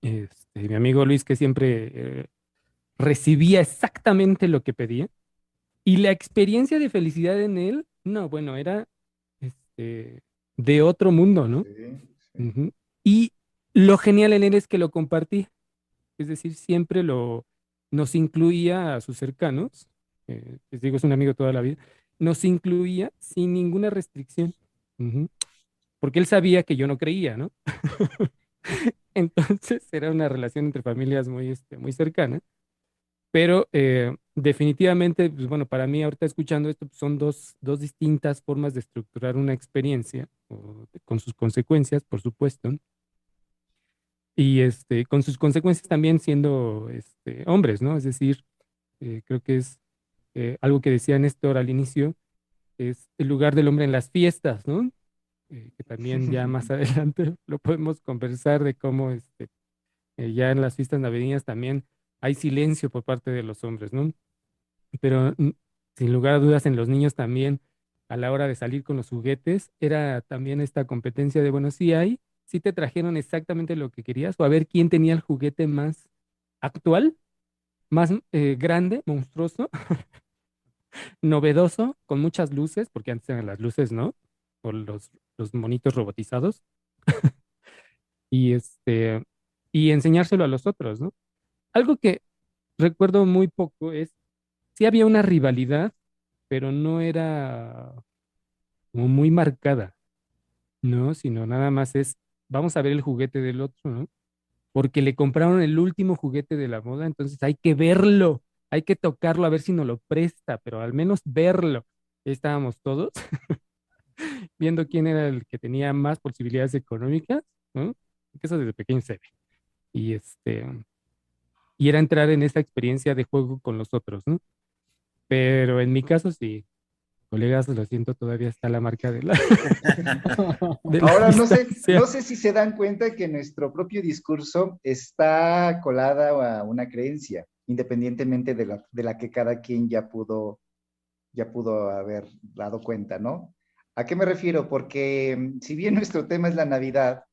Este, mi amigo Luis que siempre eh, recibía exactamente lo que pedía. Y la experiencia de felicidad en él, no, bueno, era este, de otro mundo, ¿no? Sí, sí. Ujú. Y lo genial en él es que lo compartía. Es decir, siempre lo nos incluía a sus cercanos. Eh, les digo, es un amigo toda la vida. Nos incluía sin ninguna restricción. Porque él sabía que yo no creía, ¿no? Entonces era una relación entre familias muy, este, muy cercana. Pero eh, definitivamente, pues bueno, para mí ahorita escuchando esto, pues, son dos, dos distintas formas de estructurar una experiencia, con sus consecuencias, por supuesto. Y este, con sus consecuencias también siendo este, hombres, ¿no? Es decir, eh, creo que es eh, algo que decía Néstor al inicio, es el lugar del hombre en las fiestas, ¿no? Eh, que también ya más adelante lo podemos conversar de cómo este, eh, ya en las fiestas navideñas también hay silencio por parte de los hombres, ¿no? Pero mm, sin lugar a dudas en los niños también a la hora de salir con los juguetes, era también esta competencia de, bueno, sí hay, sí te trajeron exactamente lo que querías, o a ver quién tenía el juguete más actual, más eh, grande, monstruoso, novedoso, con muchas luces, porque antes eran las luces, ¿no? O los, los monitos robotizados. y este, y enseñárselo a los otros, ¿no? Algo que recuerdo muy poco es, sí había una rivalidad, pero no era como muy marcada, ¿no? Sino nada más es, vamos a ver el juguete del otro, ¿no? Porque le compraron el último juguete de la moda, entonces hay que verlo, hay que tocarlo a ver si nos lo presta, pero al menos verlo. estábamos todos viendo quién era el que tenía más posibilidades económicas, ¿no? Eso desde pequeño se ve. Y este, y era entrar en esa experiencia de juego con los otros, ¿no? Pero en mi caso sí, colegas, lo siento, todavía está la marca de la... Ahora no sé, no sé si se dan cuenta que nuestro propio discurso está colada a una creencia, independientemente de la, de la que cada quien ya pudo, ya pudo haber dado cuenta, ¿no? ¿A qué me refiero? Porque mm, si bien nuestro tema es la Navidad,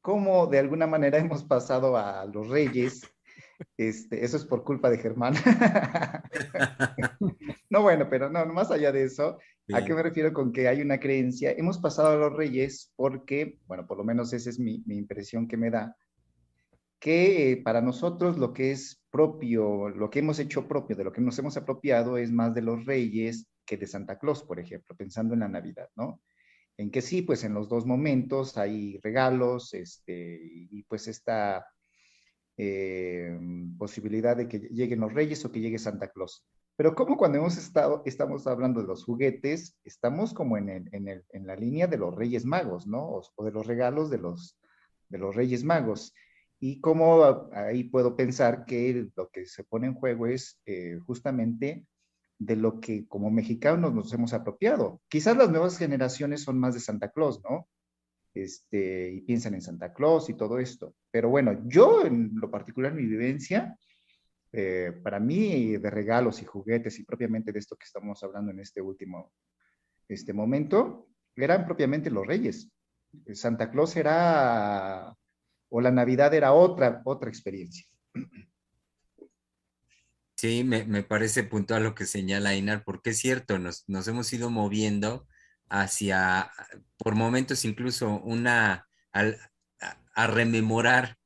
cómo de alguna manera hemos pasado a los reyes. Este, eso es por culpa de Germán. no, bueno, pero no, más allá de eso, ¿a qué me refiero con que hay una creencia? Hemos pasado a los reyes porque, bueno, por lo menos esa es mi, impresión que me da, que eh, para nosotros lo que es propio, lo que hemos hecho propio, de lo que nos hemos apropiado es más de los reyes que de Santa Claus, por ejemplo, pensando en la Navidad, ¿no? en que sí, pues en los dos momentos hay regalos, este, y pues esta eh, posibilidad de que lleguen los reyes o que llegue Santa Claus. Pero como cuando hemos estado, estamos hablando de los juguetes, estamos como en, en, la línea de los reyes magos, ¿no? O, de los regalos de los, de los reyes magos. Y como ahí puedo pensar que lo que se pone en juego es eh, justamente de lo que como mexicanos nos hemos apropiado. Quizás las nuevas generaciones son más de Santa Claus, ¿no? Este, y piensan en Santa Claus y todo esto. Pero bueno, yo en lo particular, mi vivencia, eh, para mí, de regalos y juguetes y propiamente de esto que estamos hablando en este último este momento, eran propiamente los reyes. Santa Claus era, o la Navidad era otra, otra experiencia. Sí, me, parece puntual lo que señala Inar, porque es cierto, nos, hemos ido moviendo hacia, por momentos incluso, una, a, rememorar,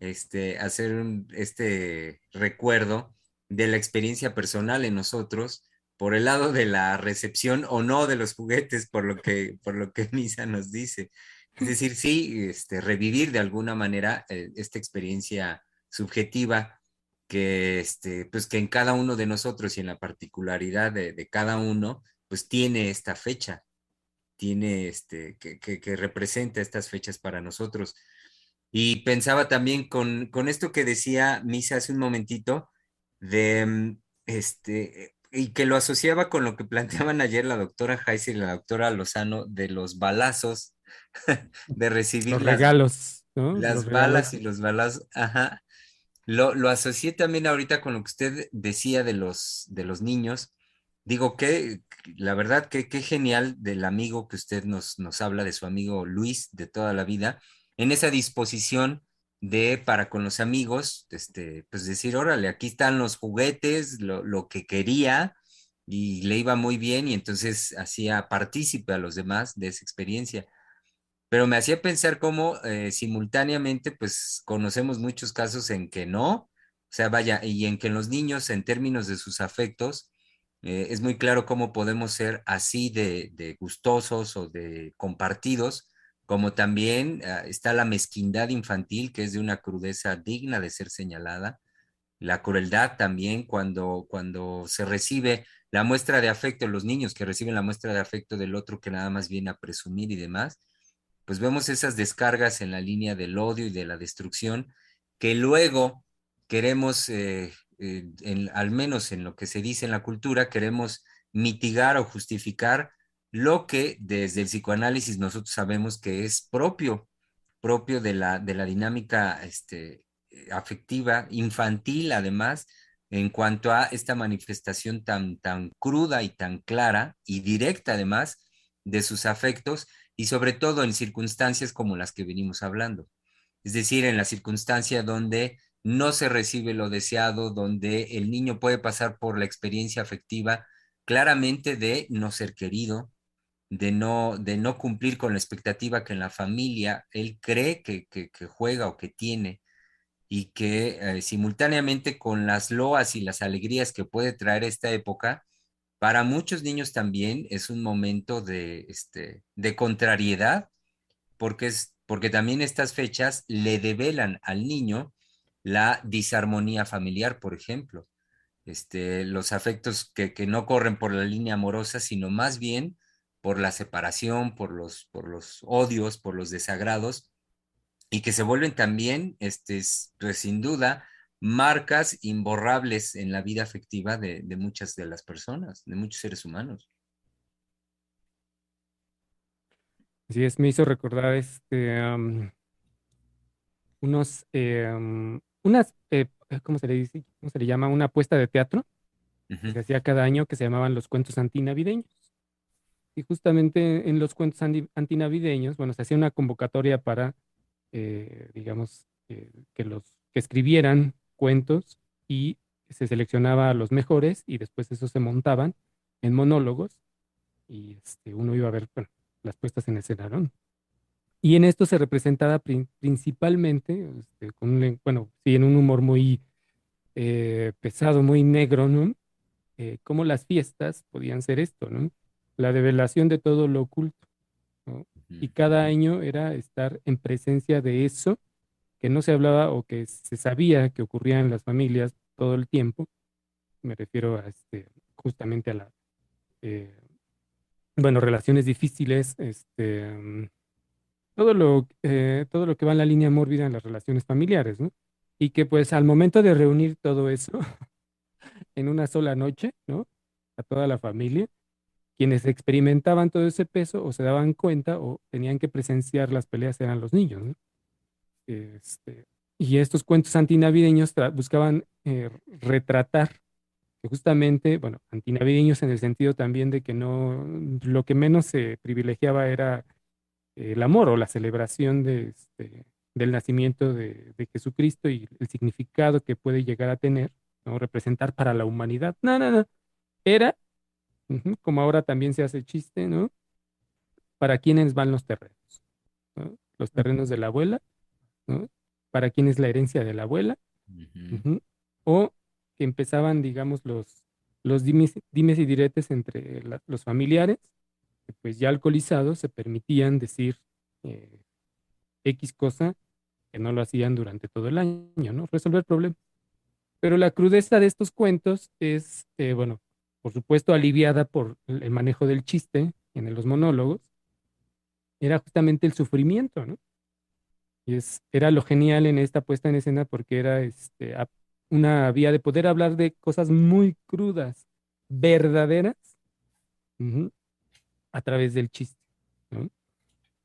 este, hacer este recuerdo de la experiencia personal en nosotros por el lado de la recepción o no de los juguetes, por lo que, por lo que Misa nos dice. Es decir, sí, este, revivir de alguna manera eh, esta experiencia subjetiva que, este, pues que en cada uno de nosotros y en la particularidad de, cada uno, pues tiene esta fecha, tiene este, que, que, representa estas fechas para nosotros. Y pensaba también con, con esto que decía Misa hace un momentito, de mm, este, y que lo asociaba con lo que planteaban ayer la doctora Heiser y la doctora Lozano de los balazos, de recibir los regalos, las balas y los balazos, ajá, lo, lo, asocié también ahorita con lo que usted decía de los, de los niños. Digo que la verdad que qué genial del amigo que usted nos, nos habla, de su amigo Luis de toda la vida, en esa disposición de para con los amigos, este, pues decir, órale, aquí están los juguetes, lo, lo que quería y le iba muy bien y entonces hacía partícipe a los demás de esa experiencia. Pero me hacía pensar cómo eh, simultáneamente, pues conocemos muchos casos en que no, o sea, vaya, y en que los niños, en términos de sus afectos, eh, es muy claro cómo podemos ser así de, gustosos o de compartidos, como también ah, está la mezquindad infantil, que es de una crudeza digna de ser señalada, la crueldad también cuando, cuando se recibe la muestra de afecto, los niños que reciben la muestra de afecto del otro que nada más viene a presumir y demás, pues vemos esas descargas en la línea del odio y de la destrucción que luego queremos, eh, eh, al menos en lo que se dice en la cultura, queremos mitigar o justificar lo que desde el psicoanálisis nosotros sabemos que es propio, propio de la, de la dinámica este, afectiva, infantil además, en cuanto a esta manifestación tan, tan cruda y tan clara y directa además de sus afectos y sobre todo en circunstancias como las que venimos hablando. Es decir, en la circunstancia donde no se recibe lo deseado, donde el niño puede pasar por la experiencia afectiva claramente de no ser querido, de no, de no cumplir con la expectativa que en la familia él cree que, juega o que tiene y que eh, simultáneamente con las loas y las alegrías que puede traer esta época, para muchos niños también es un momento de, este, de contrariedad, porque, es, porque también estas fechas le develan al niño la disarmonía familiar, por ejemplo. Este, los afectos que, que no corren por la línea amorosa, sino más bien por la separación, por los, por los odios, por los desagrados, y que se vuelven también, este, pues, sin duda, marcas imborrables en la vida afectiva de, muchas de las personas, de muchos seres humanos. Así es, me hizo recordar este, unos, eh, unas, eh, ¿cómo se le dice? ¿Cómo se le llama? Una apuesta de teatro que se hacía cada año que se llamaban los cuentos antinavideños. Y justamente en los cuentos antinavideños, bueno, se hacía una convocatoria para, eh, digamos, que los que escribieran cuentos y se seleccionaba a los mejores y después esos se montaban en monólogos y este, uno iba a ver las puestas en escena, ¿no? Y en esto se representaba principalmente, este, con un, bueno, sí, en un humor muy eh, pesado, muy negro, ¿no? Eh, cómo las fiestas podían ser esto, ¿no? La develación de todo lo oculto, ¿no? Y cada año era estar en presencia de eso que no se hablaba o que se sabía que ocurría en las familias todo el tiempo. Me refiero a este, justamente a la, eh, bueno, relaciones difíciles, este, todo, lo, eh, todo lo que va en la línea mórbida en las relaciones familiares, ¿no? Y que pues al momento de reunir todo eso en una sola noche, ¿no? A toda la familia, quienes experimentaban todo ese peso o se daban cuenta o tenían que presenciar las peleas eran los niños, ¿no? Este, y estos cuentos antinavideños buscaban eh, retratar justamente, bueno, antinavideños en el sentido también de que no, lo que menos se privilegiaba era el amor o la celebración de, este, del nacimiento de, Jesucristo y el significado que puede llegar a tener, ¿no? representar para la humanidad. No, no, no. Era, como ahora también se hace chiste, ¿no? Para quienes van los terrenos. Los terrenos de la abuela para quién es la herencia de la abuela, o que empezaban, digamos, los, los dimes, y diretes entre los familiares, pues ya alcoholizados se permitían decir eh, X cosa que no lo hacían durante todo el año, ¿no? Resolver problemas. Pero la crudeza de estos cuentos es, eh, bueno, por supuesto aliviada por el manejo del chiste en los monólogos, era justamente el sufrimiento, ¿no? Y es, era lo genial en esta puesta en escena porque era este, una vía de poder hablar de cosas muy crudas, verdaderas, a través del chiste.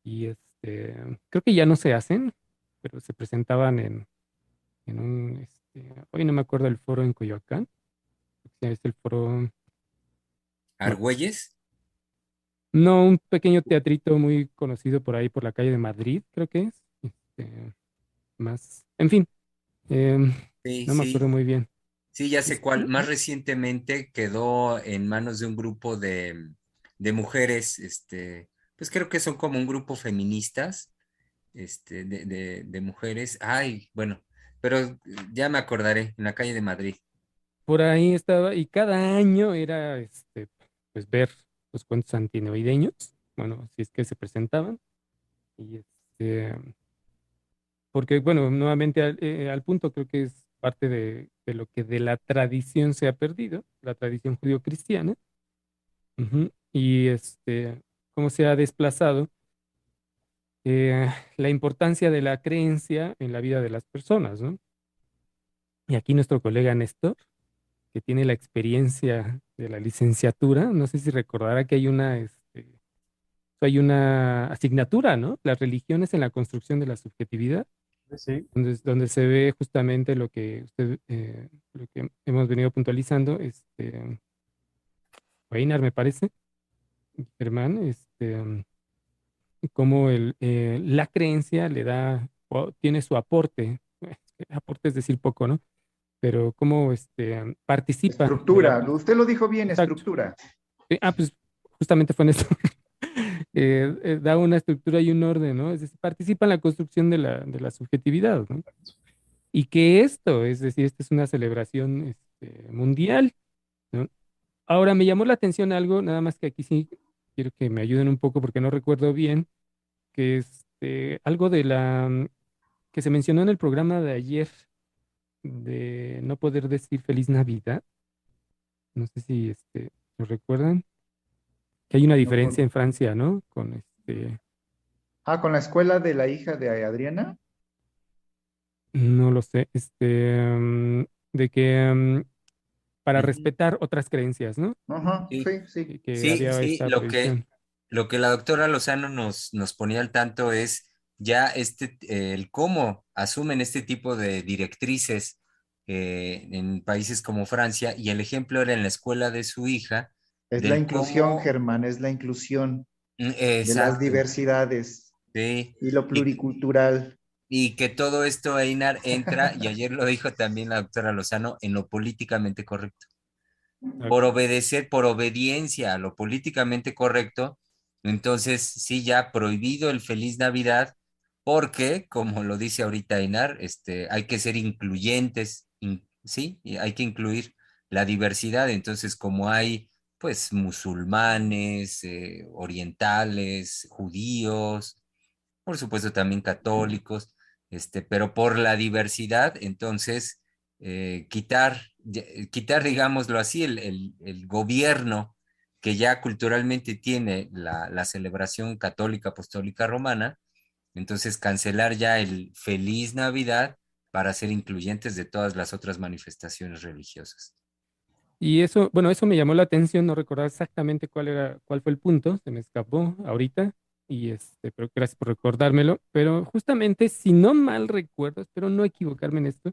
Y este, creo que ya no se hacen, pero se presentaban en, en un, este, hoy no me acuerdo el foro en Coyoacán, es el foro... ¿Argüelles? No, un pequeño teatrito muy conocido por ahí por la calle de Madrid, creo que es. Este, más, en fin, em, no me acuerdo muy bien. Sí, ya sé cuál. Más recientemente quedó en manos de un grupo de, mujeres, este, pues creo que son como un grupo feministas, este, de, de, mujeres. Ay, bueno, pero ya me acordaré, en la calle de Madrid. Por ahí estaba, y cada año era, este, pues ver los cuentos antinoideños, bueno, si es que se presentaban. Y este, porque, bueno, nuevamente eh, al, punto creo que es parte de, lo que de la tradición se ha perdido, la tradición judío-cristiana, y este, cómo se ha desplazado eh, la importancia de la creencia en la vida de las personas, ¿no? Y aquí nuestro colega Néstor, que tiene la experiencia de la licenciatura, no sé si recordará que hay una, este, hay una asignatura, ¿no? Las religiones en la construcción de la subjetividad. Sí. donde, donde se ve justamente lo que usted, eh, lo que hemos venido puntualizando, este, Weinar me parece, Germán, este, cómo el, eh, la creencia le da, o tiene su aporte, aporte es decir poco, ¿no? Pero cómo este, participa. la- Estructura, usted lo dijo bien, Exacto. estructura. Eh, Ah, pues justamente fue en esto. Eh, eh, da una estructura y un orden, ¿no? Es decir, participa en la construcción de la, de la subjetividad, ¿no? Y que esto, es decir, esta es una celebración este, mundial, ¿no? Ahora, me llamó la atención algo, nada más que aquí sí quiero que me ayuden un poco porque no recuerdo bien, que este, algo de la mm, que se mencionó en el programa de ayer, de no poder decir feliz Navidad. No sé si este, lo recuerdan. Que hay una diferencia en Francia, ¿no? Con este, Ah, con la escuela de la hija de Adriana. no lo sé, este, mm, de que mm, para respetar otras creencias, ¿no? Ajá, Sí. sí, sí. Sí, había sí, esta lo que, lo que la doctora Lozano nos, nos ponía al tanto es ya este, eh, el cómo asumen este tipo de directrices eh, en países como Francia, y el ejemplo era en la escuela de su hija. Es la inclusión, cómo- Germán, es la inclusión Mm, de las diversidades sí. y lo pluricultural. Y que todo esto, Einar, entra, y ayer lo dijo también la doctora Lozano, en lo políticamente correcto. Por obedecer, por obediencia a lo políticamente correcto, entonces sí, ya prohibido el Feliz Navidad, porque, como lo dice ahorita Einar, este, hay que ser incluyentes, in- sí, y hay que incluir la diversidad. Entonces, como hay, pues, musulmanes, eh, orientales, judíos, por supuesto también católicos, este, pero por la diversidad, entonces, eh, quitar, quitar, digámoslo así, el, el- el gobierno que ya culturalmente tiene la, la celebración católica apostólica romana, entonces cancelar ya el feliz Navidad para ser incluyentes de todas las otras manifestaciones religiosas. Y eso, bueno, eso me llamó la atención, no recordaba exactamente cuál era, cuál fue el punto, se me escapó ahorita, y este, pero gracias por recordármelo. Pero justamente, si no mal recuerdo, espero no equivocarme en esto,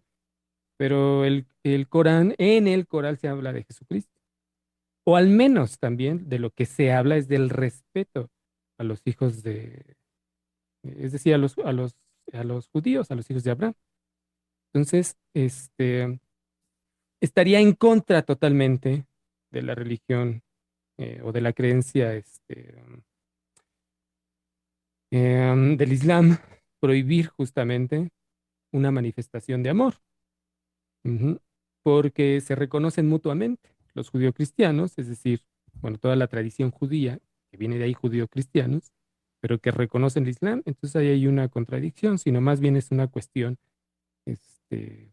pero el, el Corán, en el Corán se habla de Jesucristo. O al menos también de lo que se habla es del respeto a los hijos de, es decir, a los, a los, a los judíos, a los hijos de Abraham. Entonces, este, estaría en contra totalmente de la religión eh, o de la creencia este, em, del Islam prohibir justamente una manifestación de amor, porque se reconocen mutuamente los judío-cristianos, es decir, bueno, toda la tradición judía, que viene de ahí judío-cristianos, pero que reconocen el Islam, entonces ahí hay una contradicción, sino más bien es una cuestión, este,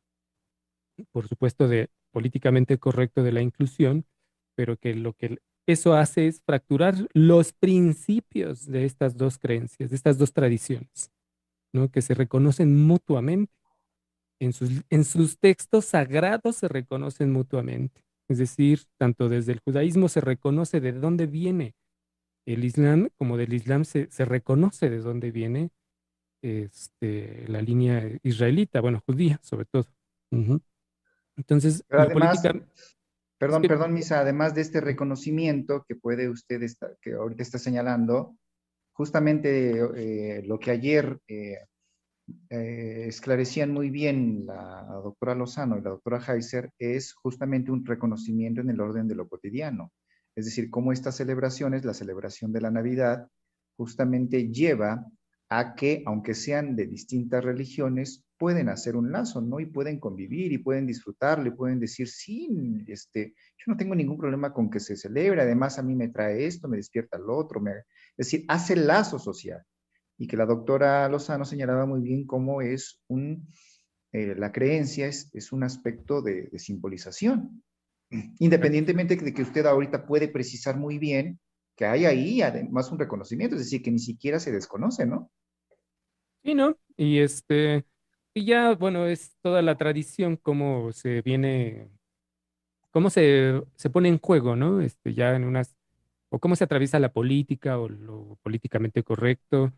por supuesto, de políticamente correcto de la inclusión, pero que lo que eso hace es fracturar los principios de estas dos creencias, de estas dos tradiciones, ¿no? Que se reconocen mutuamente. En sus, en sus textos sagrados se reconocen mutuamente. Es decir, tanto desde el judaísmo se reconoce de dónde viene el Islam, como del Islam se, se reconoce de dónde viene este, la línea israelita, bueno, judía sobre todo. Entonces, Pero la además, política, perdón, que- perdón, Misa, además de este reconocimiento que puede usted estar, que ahorita está señalando, justamente eh, lo que ayer eh, eh, esclarecían muy bien la doctora Lozano y la doctora Heiser es justamente un reconocimiento en el orden de lo cotidiano. Es decir, cómo estas celebraciones, la celebración de la Navidad, justamente lleva a que, aunque sean de distintas religiones, pueden hacer un lazo, ¿no? Y pueden convivir y pueden disfrutarlo y pueden decir, sí, este, yo no tengo ningún problema con que se celebre, además a mí me trae esto, me despierta lo otro, me... es decir, hace lazo social. Y que la doctora Lozano señalaba muy bien cómo es un, eh, la creencia es, es un aspecto de, de simbolización. Independientemente de que usted ahorita puede precisar muy bien que hay ahí además un reconocimiento, es decir, que ni siquiera se desconoce, ¿no? Sí, ¿no? Y este, y ya, bueno, es toda la tradición cómo se viene, cómo se, se pone en juego, ¿no? Este, ya en unas, o cómo se atraviesa la política o lo políticamente correcto.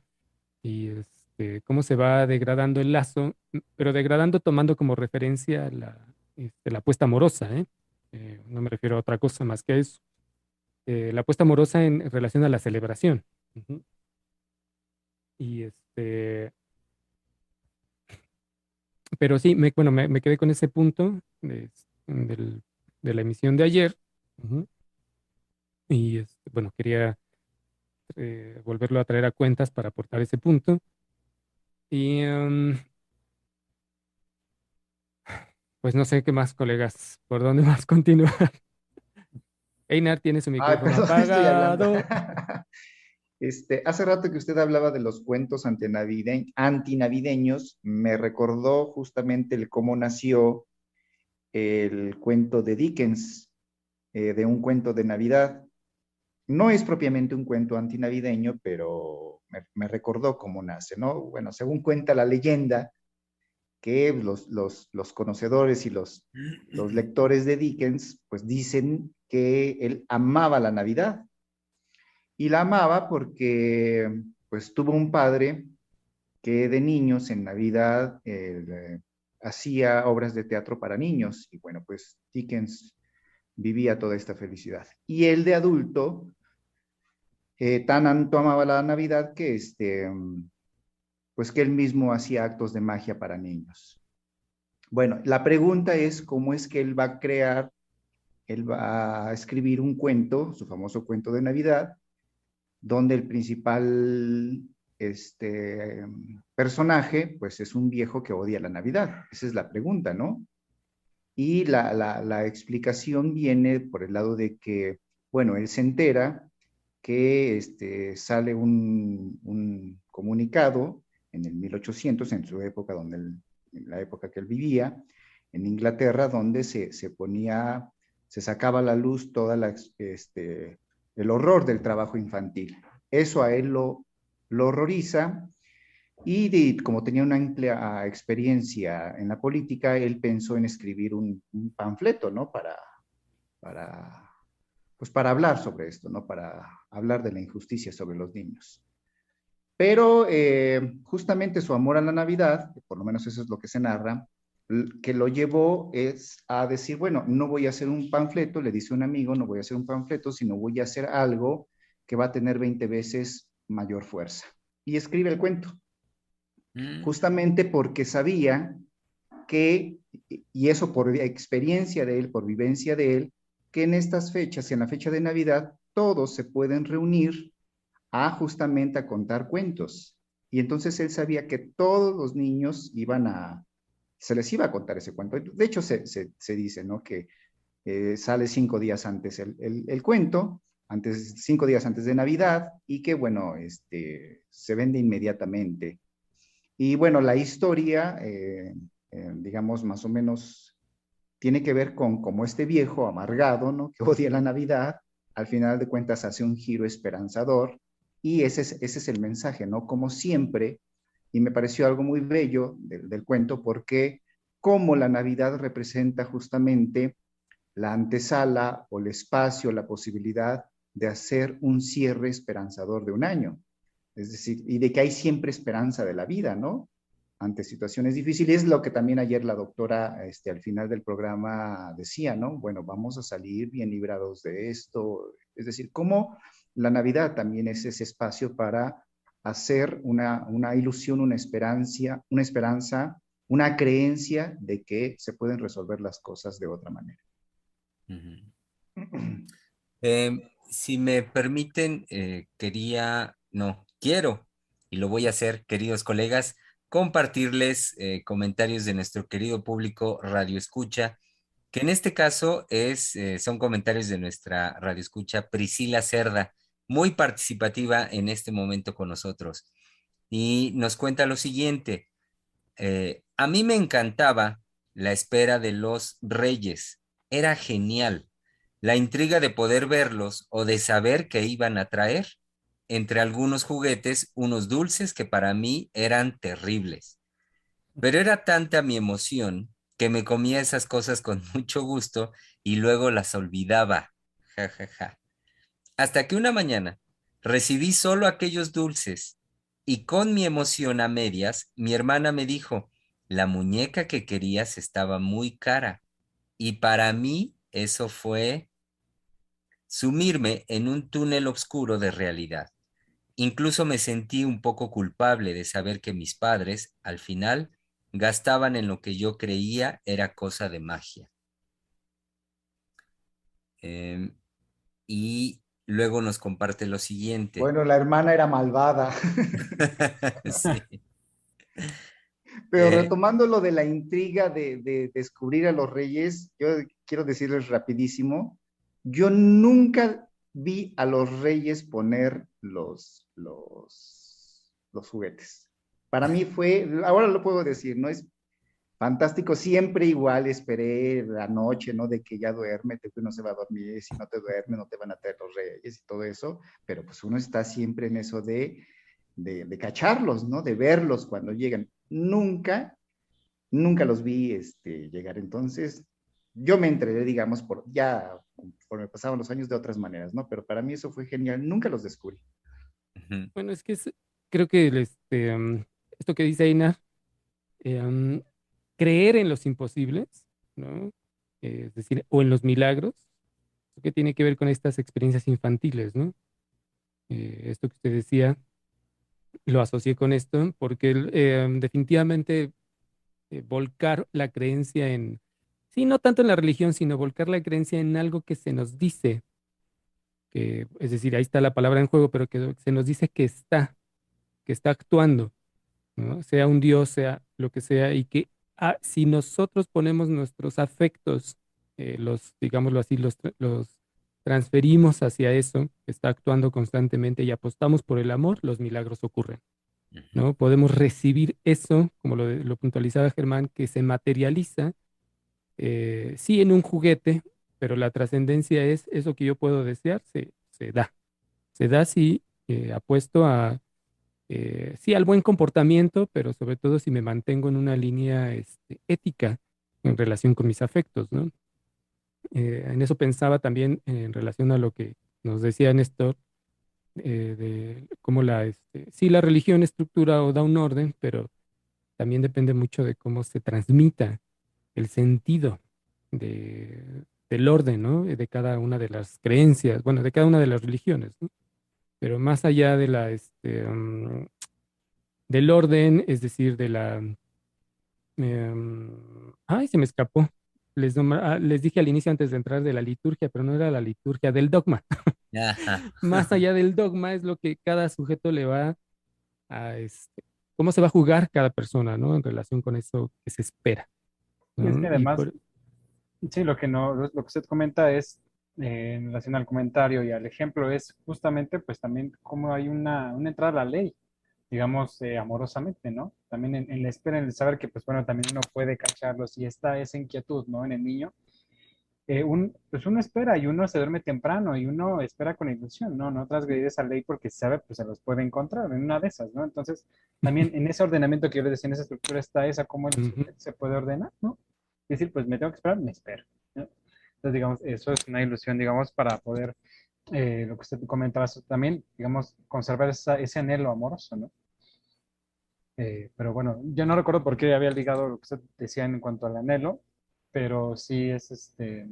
Y, este, cómo se va degradando el lazo, pero degradando tomando como referencia la, este, la apuesta amorosa, ¿eh? Eh, no me refiero a otra cosa más que a eso. Eh, la apuesta amorosa en relación a la celebración. Y este, pero sí, me, bueno, me, quedé con ese punto de, la emisión de ayer. Y este, bueno, quería volverlo a traer a cuentas para aportar ese punto. Y em, pues no sé qué más, colegas, por dónde más continuar. Einar tiene su micrófono apagado. Este, hace rato que usted hablaba de los cuentos antinavideños, me recordó justamente el cómo nació el cuento de Dickens, eh, de un cuento de Navidad. No es propiamente un cuento antinavideño, pero me, recordó cómo nace, ¿no? Bueno, según cuenta la leyenda, que los, los, conocedores y los, los lectores de Dickens, pues dicen que él amaba la Navidad. Y la amaba porque, pues, tuvo un padre que de niños en Navidad eh, hacía obras de teatro para niños. Y bueno, pues Dickens vivía toda esta felicidad. Y él de adulto, eh, tan amaba la Navidad que, este, pues que él mismo hacía actos de magia para niños. Bueno, la pregunta es cómo es que él va a crear, él va a escribir un cuento, su famoso cuento de Navidad, donde el principal este, personaje, pues es un viejo que odia la Navidad. Esa es la pregunta, ¿no? Y la, la explicación viene por el lado de que, bueno, él se entera que este, sale un, comunicado en el 1800, en su época, donde en la época que él vivía, en Inglaterra, donde se, ponía, se sacaba a la luz toda la, este, el horror del trabajo infantil. Eso a él lo, horroriza y como tenía una amplia experiencia en la política, él pensó en escribir un, un panfleto, ¿no? Para, para pues para hablar sobre esto, ¿no? Para hablar de la injusticia sobre los niños. Pero eh, justamente su amor a la Navidad, por lo menos eso es lo que se narra, que lo llevó es a decir, bueno, no voy a hacer un panfleto, le dice un amigo, no voy a hacer un panfleto, sino voy a hacer algo que va a tener 20 veces mayor fuerza. Y escribe el cuento. Mm. Justamente porque sabía que, y eso por experiencia de él, por vivencia de él, que en estas fechas, en la fecha de Navidad, todos se pueden reunir a justamente a contar cuentos. Y entonces él sabía que todos los niños iban a, se les iba a contar ese cuento. De hecho, se, dice, ¿no? Que eh, sale cinco días antes el, cuento, antes, cinco días antes de Navidad, y que, bueno, este, se vende inmediatamente. Y bueno, la historia, eh, eh, digamos, más o menos tiene que ver con cómo este viejo amargado, ¿no? Que odia la Navidad, al final de cuentas hace un giro esperanzador y ese es, ese es el mensaje, ¿no? Como siempre, y me pareció algo muy bello del, cuento porque como la Navidad representa justamente la antesala o el espacio, la posibilidad de hacer un cierre esperanzador de un año. Es decir, y de que hay siempre esperanza de la vida, ¿no? ante situaciones difíciles, lo que también ayer la doctora este, al final del programa decía, ¿no? Bueno, vamos a salir bien librados de esto. Es decir, cómo la Navidad también es ese espacio para hacer una, una ilusión, una esperanza, una esperanza, una creencia de que se pueden resolver las cosas de otra manera. Em, si me permiten, eh, quería, no, quiero, y lo voy a hacer, queridos colegas, compartirles eh, comentarios de nuestro querido público Radio Escucha, que en este caso es, eh, son comentarios de nuestra Radio Escucha Priscila Cerda, muy participativa en este momento con nosotros. Y nos cuenta lo siguiente, eh, a mí me encantaba la espera de los reyes, era genial. La intriga de poder verlos o de saber qué iban a traer entre algunos juguetes unos dulces que para mí eran terribles. Pero era tanta mi emoción que me comía esas cosas con mucho gusto y luego las olvidaba. Ja, Hasta que una mañana recibí solo aquellos dulces y con mi emoción a medias, mi hermana me dijo, la muñeca que querías estaba muy cara. Y para mí eso fue sumirme en un túnel oscuro de realidad. Incluso me sentí un poco culpable de saber que mis padres, al final, gastaban en lo que yo creía era cosa de magia. Em, y luego nos comparte lo siguiente. Bueno, la hermana era malvada. Sí. Pero Eh. retomando lo de la intriga de, de descubrir a los reyes, yo quiero decirles rapidísimo, yo nunca vi a los reyes poner los, los, los juguetes. Para mí fue, ahora lo puedo decir, ¿no? Es fantástico, siempre igual esperé la noche, ¿no? De que ya duerme, que uno se va a dormir, si no te duerme no te van a traer los reyes y todo eso, pero pues uno está siempre en eso de, de, de cacharlos, ¿no? De verlos cuando llegan. Nunca, nunca los vi este, llegar. Entonces, yo me enteré, digamos, por ya conforme pasaban los años de otras maneras, ¿no? Pero para mí eso fue genial, nunca los descubrí. Bueno, es que es- creo que el, este, um, esto que dice Einar, eh, um, creer en los imposibles, ¿no? Eh, es decir, o en los milagros, que tiene que ver con estas experiencias infantiles, ¿no? Eh, esto que usted decía, lo asocié con esto, porque eh, definitivamente eh, volcar la creencia en, sí, no tanto en la religión, sino volcar la creencia en algo que se nos dice, que, es decir, ahí está la palabra en juego, pero que se nos dice que está, que está actuando, ¿no? Sea un Dios, sea lo que sea, y que ah, si nosotros ponemos nuestros afectos, eh, los, digámoslo así, los, tra- los transferimos hacia eso, que está actuando constantemente y apostamos por el amor, los milagros ocurren. ¿no? Podemos recibir eso, como lo, lo puntualizaba Germán, que se materializa, eh, sí en un juguete, pero la trascendencia es eso que yo puedo desear, se, se da. Se da si eh, apuesto a, eh, sí, al buen comportamiento, pero sobre todo si me mantengo en una línea este, ética en relación con mis afectos, ¿no? Eh, en eso pensaba también en relación a lo que nos decía Néstor, eh, de cómo la, este, la religión estructura o da un orden, pero también depende mucho de cómo se transmita el sentido de, del orden, ¿no? De cada una de las creencias, bueno, de cada una de las religiones. Pero más allá de la, este, um, del orden, es decir, de la, em, ay, se me escapó. Les, nombra- ah, les dije al inicio antes de entrar de la liturgia, pero no era la liturgia del dogma. Más allá del dogma es lo que cada sujeto le va a, este, cómo se va a jugar cada persona, ¿no? En relación con eso que se espera. Y es que Y además, por- Sí, lo que no, lo que usted comenta es, eh, en relación al comentario y al ejemplo, es justamente, pues también cómo hay una, una entrada a la ley, digamos, eh, amorosamente, ¿no? También en, en la espera, en el saber que, pues bueno, también uno puede cacharlo, si está esa inquietud, ¿no? En el niño, eh, un, pues uno espera y uno se duerme temprano y uno espera con ilusión, ¿no? No transgredir esa ley porque sabe, pues se los puede encontrar en una de esas, ¿no? Entonces, también en ese ordenamiento que yo les decía, en esa estructura está esa, cómo el se puede ordenar, ¿no? Es decir, pues me tengo que esperar, me espero. Entonces, digamos, eso es una ilusión, digamos, para poder, eh, lo que usted comentaba también, digamos, conservar esa- ese anhelo amoroso, ¿no? Eh, pero bueno, yo no recuerdo por qué había ligado lo que usted decía en cuanto al anhelo, pero sí es este,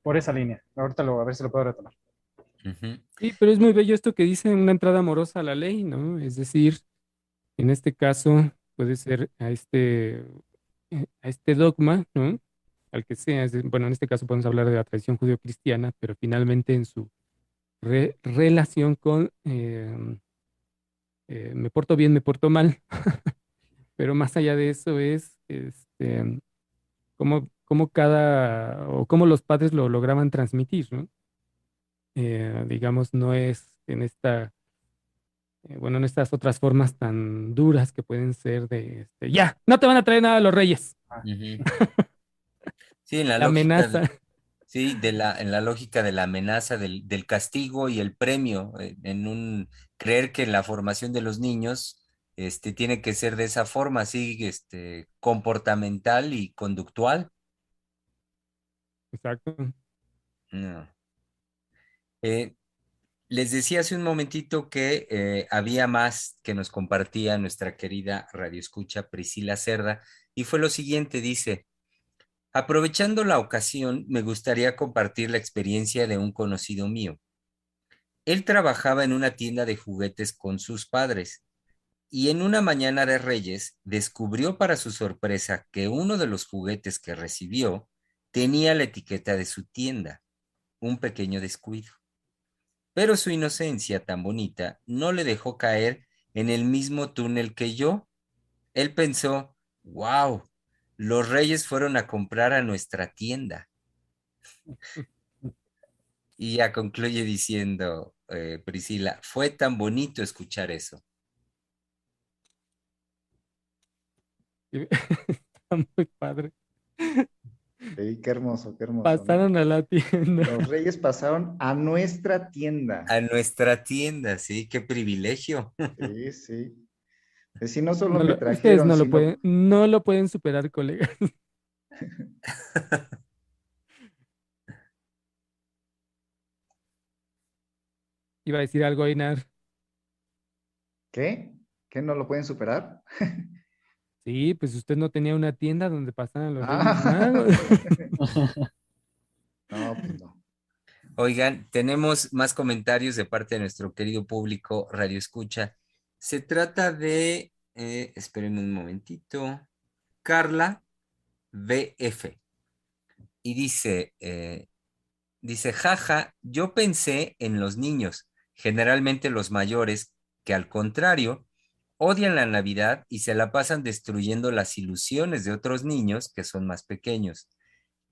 por esa línea. Ahorita lo, a ver si lo puedo retomar. Sí, pero es muy bello esto que dice una entrada amorosa a la ley, ¿no? Es decir, en este caso puede ser a este, eh, a este dogma, ¿no? Al que sea, bueno, en este caso podemos hablar de la tradición judío-cristiana, pero finalmente en su re- relación con eh, eh, me porto bien, me porto mal, pero más allá de eso es este, cómo, cómo cada, o cómo los padres lo lograban transmitir, ¿no? eh, digamos, no es en esta, eh, bueno, en estas otras formas tan duras que pueden ser de, este, ya, no te van a traer nada los reyes. Sí, en la la lógica amenaza. Sí, de la, en la lógica de la amenaza, del, del castigo y el premio, eh, en un creer que la formación de los niños este, tiene que ser de esa forma, así este, comportamental y conductual. Exacto. No. Eh, Les decía hace un momentito que eh, había más que nos compartía nuestra querida radioescucha Priscila Cerda y fue lo siguiente, dice, aprovechando la ocasión, me gustaría compartir la experiencia de un conocido mío. Él trabajaba en una tienda de juguetes con sus padres y en una mañana de Reyes descubrió para su sorpresa que uno de los juguetes que recibió tenía la etiqueta de su tienda, un pequeño descuido. Pero su inocencia tan bonita no le dejó caer en el mismo túnel que yo. Él pensó, wow, los reyes fueron a comprar a nuestra tienda. y ya concluye diciendo, eh, Priscila, fue tan bonito escuchar eso. Está muy padre. Sí, qué hermoso, qué hermoso. Pasaron a la tienda. Los reyes pasaron a nuestra tienda. A nuestra tienda, sí, qué privilegio. Sí, sí. Si no solo No me lo- trajeron, ustedes no lo, pueden, no lo pueden superar, colegas. Iba a decir algo, Einar. ¿Qué? ¿Qué no lo pueden superar? Sí, pues usted no tenía una tienda donde pasaran los Ah. No, pues no. Oigan, tenemos más comentarios de parte de nuestro querido público Radio Escucha. Se trata de, eh, un momentito, Carla BF. Y dice, eh, dice, jaja, yo pensé en los niños, generalmente los mayores, que al contrario, odian la Navidad y se la pasan destruyendo las ilusiones de otros niños que son más pequeños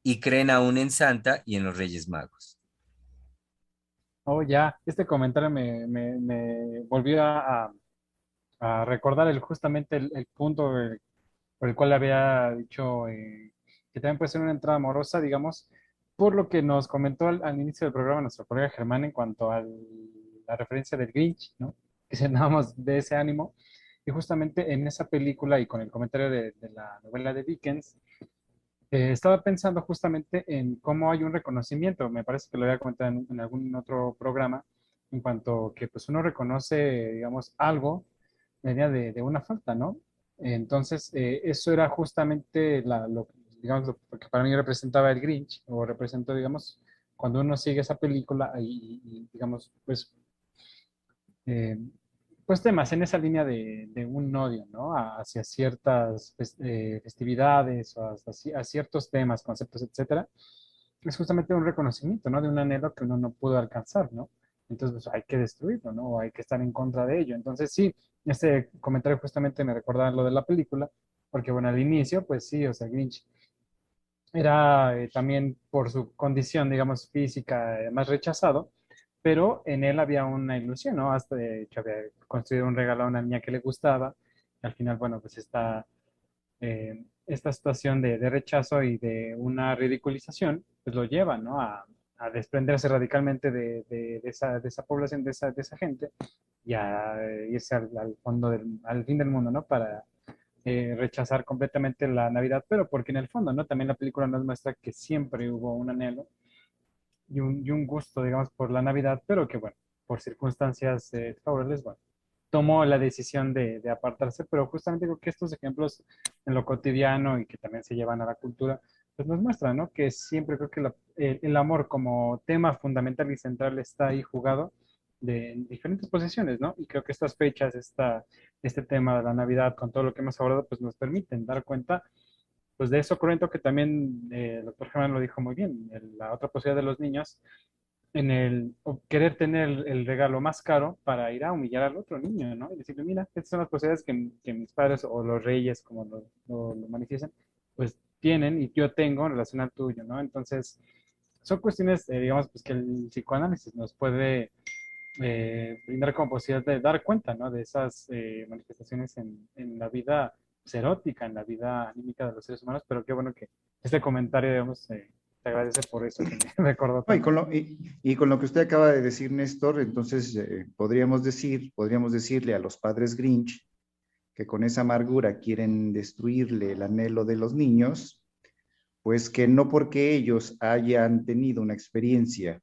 y creen aún en Santa y en los Reyes Magos. Oh, ya, este comentario me, volvió a- a recordar el, justamente el, el punto por el cual había dicho eh, que también puede ser una entrada amorosa, digamos, por lo que nos comentó al, al inicio del programa nuestro colega Germán en cuanto a la referencia del Grinch, ¿no? Que cenábamos de ese ánimo. Y justamente en esa película y con el comentario de, de la novela de Dickens, eh, estaba pensando justamente en cómo hay un reconocimiento, me parece que lo había comentado en, en algún otro programa, en cuanto que pues uno reconoce, digamos, algo venía de, de una falta, ¿no? Entonces, eh, eso era justamente la, lo, digamos, lo que para mí representaba el Grinch, o representó, digamos, cuando uno sigue esa película y, y, digamos, pues, eh, pues temas en esa línea de, de un odio, ¿no? A- hacia ciertas fes- eh, festividades o ci- a ciertos temas, conceptos, etcétera. Es justamente un reconocimiento, ¿no? De un anhelo que uno no pudo alcanzar, ¿no? Entonces, pues, hay que destruirlo, ¿no? O hay que estar en contra de ello. Entonces, sí, este comentario justamente me recordaba lo de la película, porque, bueno, al inicio, pues sí, o sea, Grinch era eh, también por su condición, digamos, física, eh, más rechazado, pero en él había una ilusión, ¿no? Hasta de hecho había construido un regalo a una niña que le gustaba, y al final, bueno, pues esta, eh, esta situación de, de rechazo y de una ridiculización, pues lo lleva, ¿no? A, a desprenderse radicalmente de, de- esa, de esa población, de esa, de esa gente, y a eh, irse al, al fondo, del, al fin del mundo, ¿no? Para eh, rechazar completamente la Navidad, pero porque en el fondo, ¿no? También la película nos muestra que siempre hubo un anhelo y un, y un gusto, digamos, por la Navidad, pero que, bueno, por circunstancias eh, favorables, bueno, tomó la decisión de, de apartarse, pero justamente creo que estos ejemplos en lo cotidiano y que también se llevan a la cultura, pues nos muestran, ¿no? Que siempre creo que la- el, el amor como tema fundamental y central está ahí jugado de en diferentes posiciones, ¿no? Y creo que estas fechas, esta, este tema de la Navidad, con todo lo que hemos hablado, pues nos permiten dar cuenta pues de eso cruento que también eh, el doctor Germán lo dijo muy bien, el- la otra posibilidad de los niños en el querer tener el regalo más caro para ir a humillar al otro niño, ¿no? Y decirle, mira, estas son las posibilidades que, que mis padres o los reyes, como lo, lo- lo manifiestan, pues tienen y yo tengo en relación al tuyo, ¿no? Entonces, son cuestiones, eh, digamos, pues que el psicoanálisis nos puede eh, brindar como posibilidad de dar cuenta, ¿no? De esas eh, manifestaciones en, en la vida pues, erótica, en la vida anímica de los seres humanos, pero qué bueno que este comentario, digamos, eh, te agradece por eso que me recordó. No, y, con lo, y, y con lo que usted acaba de decir, Néstor, entonces eh, podríamos decir, podríamos decirle a los padres Grinch que con esa amargura quieren destruirle el anhelo de los niños, pues que no porque ellos hayan tenido una experiencia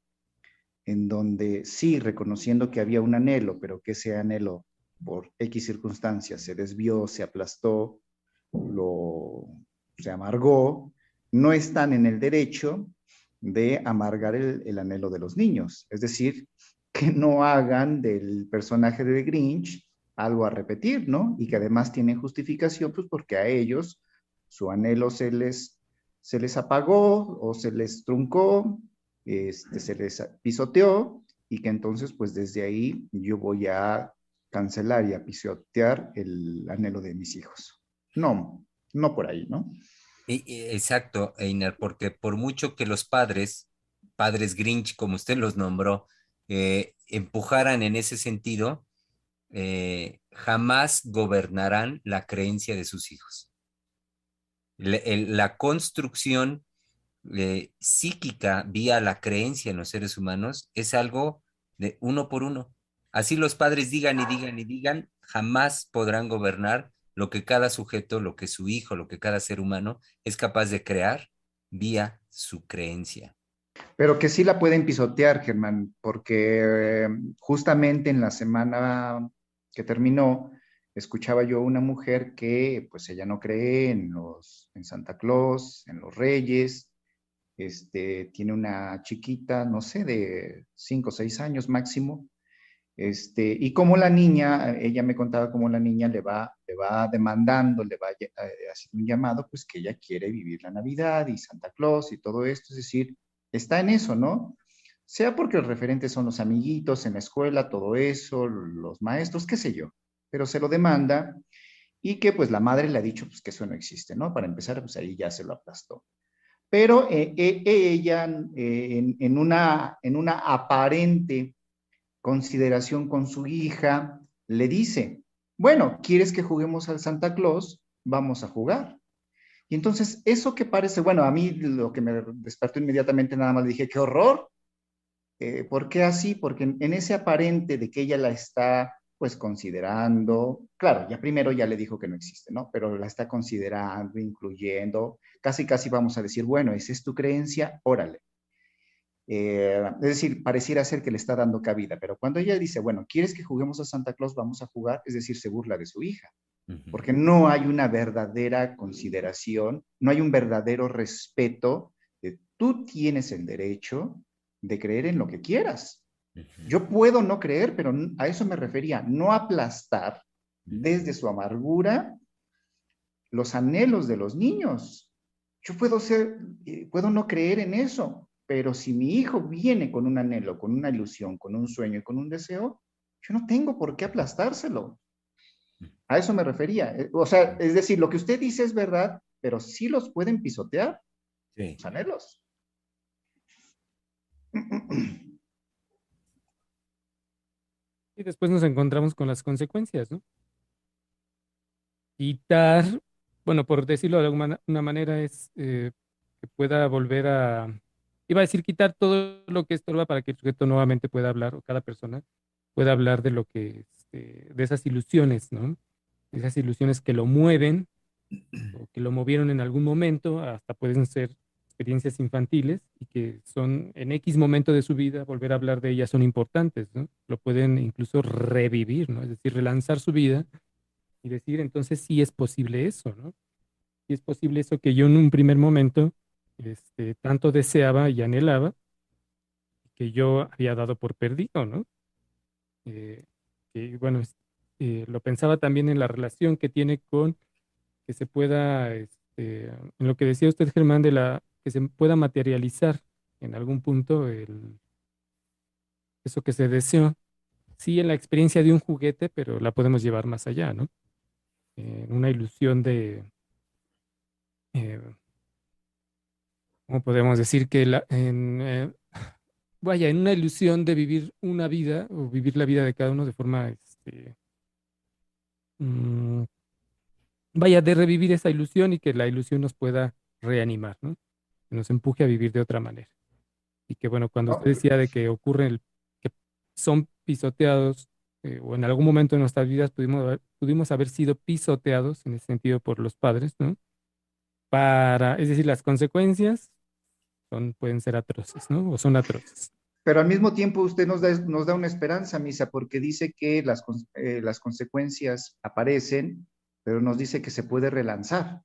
en donde sí, reconociendo que había un anhelo, pero que ese anhelo por X circunstancias se desvió, se aplastó, lo, se amargó, no están en el derecho de amargar el, anhelo de los niños. Es decir, que no hagan del personaje de Grinch algo a repetir, ¿no? Y que además tienen justificación, pues porque a ellos su anhelo se les, se les apagó o se les truncó, este, se les pisoteó y que entonces, pues desde ahí yo voy a cancelar y a pisotear el anhelo de mis hijos. No, no por ahí, ¿no? Exacto, Einer, porque por mucho que los padres, padres Grinch, como usted los nombró, eh, empujaran en ese sentido, eh, jamás gobernarán la creencia de sus hijos. La, construcción eh, psíquica vía la creencia en los seres humanos es algo de uno por uno. Así los padres digan y digan y digan, jamás podrán gobernar lo que cada sujeto, lo que su hijo, lo que cada ser humano es capaz de crear vía su creencia. Pero que sí la pueden pisotear, Germán, porque eh, justamente en la semana que terminó, escuchaba yo una mujer que pues ella no cree en los en Santa Claus, en los Reyes, este tiene una chiquita, no sé, de cinco o seis años máximo, este, y como la niña, ella me contaba cómo la niña le va, le va demandando, le va eh, haciendo un llamado, pues que ella quiere vivir la Navidad y Santa Claus y todo esto, es decir, está en eso, ¿no? Sea porque los referentes son los amiguitos en la escuela, todo eso, los maestros, qué sé yo, pero se lo demanda y que pues la madre le ha dicho pues que eso no existe, ¿no? Para empezar, pues ahí ya se lo aplastó. Pero eh, eh, ella en, una, en una aparente consideración con su hija, le dice, bueno, ¿quieres que juguemos al Santa Claus? Vamos a jugar. Y entonces, eso que parece, bueno, a mí lo que me despertó inmediatamente nada más dije, qué horror. Eh, ¿Por qué así? Porque en, ese aparente de que ella la está pues considerando, claro, ya primero ya le dijo que no existe, ¿no? Pero la está considerando, incluyendo, casi casi vamos a decir, bueno, esa es tu creencia, órale. Eh, es decir, pareciera ser que le está dando cabida, pero cuando ella dice, bueno, ¿quieres que juguemos a Santa Claus? Vamos a jugar, es decir, se burla de su hija, porque no hay una verdadera consideración, no hay un verdadero respeto de tú tienes el derecho de creer en lo que quieras. Yo puedo no creer, pero a eso me refería, no aplastar desde su amargura los anhelos de los niños. Yo puedo ser, eh, puedo no creer en eso, pero si mi hijo viene con un anhelo, con una ilusión, con un sueño y con un deseo, yo no tengo por qué aplastárselo. A eso me refería. Eh, o sea, es decir, lo que usted dice es verdad, pero sí los pueden pisotear. Sí. Los anhelos. Y después nos encontramos con las consecuencias, ¿no? Quitar, bueno, por decirlo de alguna manera, es eh, que pueda volver a iba a decir quitar todo lo que estorba para que el sujeto nuevamente pueda hablar, o cada persona pueda hablar de lo que, este, de esas ilusiones, ¿no? Esas ilusiones que lo mueven, o que lo movieron en algún momento, hasta pueden ser experiencias infantiles y que son en X momento de su vida, volver a hablar de ellas son importantes, ¿no? Lo pueden incluso revivir, ¿no? Es decir, relanzar su vida y decir, entonces sí es posible eso, ¿no? Sí es posible eso que yo en un primer momento este, tanto deseaba y anhelaba, que yo había dado por perdido, ¿no? Eh, bueno, eh, lo pensaba también en la relación que tiene con que se pueda, este, en lo que decía usted, Germán, de la que se pueda materializar en algún punto el, eso que se deseó. Sí, en la experiencia de un juguete, pero la podemos llevar más allá, ¿no? En una ilusión de, eh, podemos decir que la, eh, vaya, en una ilusión de vivir una vida o vivir la vida de cada uno de forma, este, mm, vaya, de revivir esa ilusión y que la ilusión nos pueda reanimar, ¿no? Que nos empuje a vivir de otra manera. Y que bueno, cuando usted decía de que ocurre el, que son pisoteados eh, o en algún momento de nuestras vidas pudimos pudimos haber sido pisoteados en ese sentido por los padres, ¿no? Para, es decir, las consecuencias pueden ser atroces, ¿no? O son atroces. Pero al mismo tiempo usted nos da, nos da una esperanza, Misa, porque dice que las, eh, las consecuencias aparecen, pero nos dice que se puede relanzar.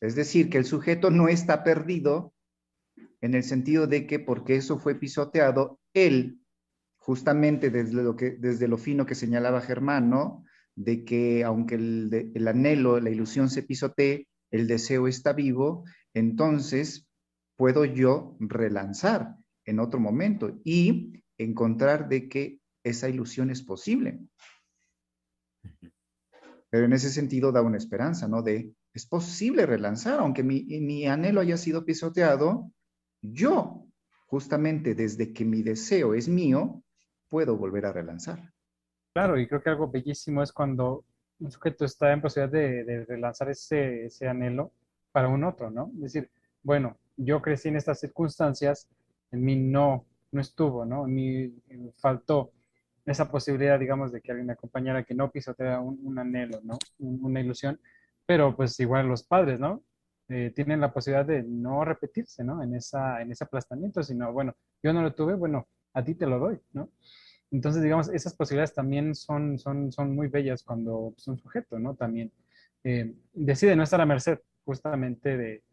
Es decir, que el sujeto no está perdido en el sentido de que porque eso fue pisoteado, él, justamente desde lo, que, desde lo fino que señalaba Germán, ¿no? De que aunque el, el anhelo, la ilusión se pisotee, el deseo está vivo, entonces puedo yo relanzar en otro momento y encontrar de que esa ilusión es posible. Pero en ese sentido da una esperanza, ¿no? De, es posible relanzar, aunque mi, anhelo haya sido pisoteado, yo, justamente desde que mi deseo es mío, puedo volver a relanzar. Claro, y creo que algo bellísimo es cuando un sujeto está en posibilidad de, relanzar ese, anhelo para un otro, ¿no? Es decir, bueno, yo crecí en estas circunstancias, en mí no, no estuvo, ¿no? En mí faltó esa posibilidad, digamos, de que alguien me acompañara, que no pisoteara un anhelo, ¿no? una ilusión, pero pues igual los padres, ¿no? Eh, tienen la posibilidad de no repetirse, ¿no? En, esa, en ese aplastamiento, sino, bueno, yo no lo tuve, bueno, a ti te lo doy, ¿no? Entonces, digamos, esas posibilidades también son, son, son muy bellas cuando pues, un sujeto, ¿no? También eh, decide no estar a merced justamente de,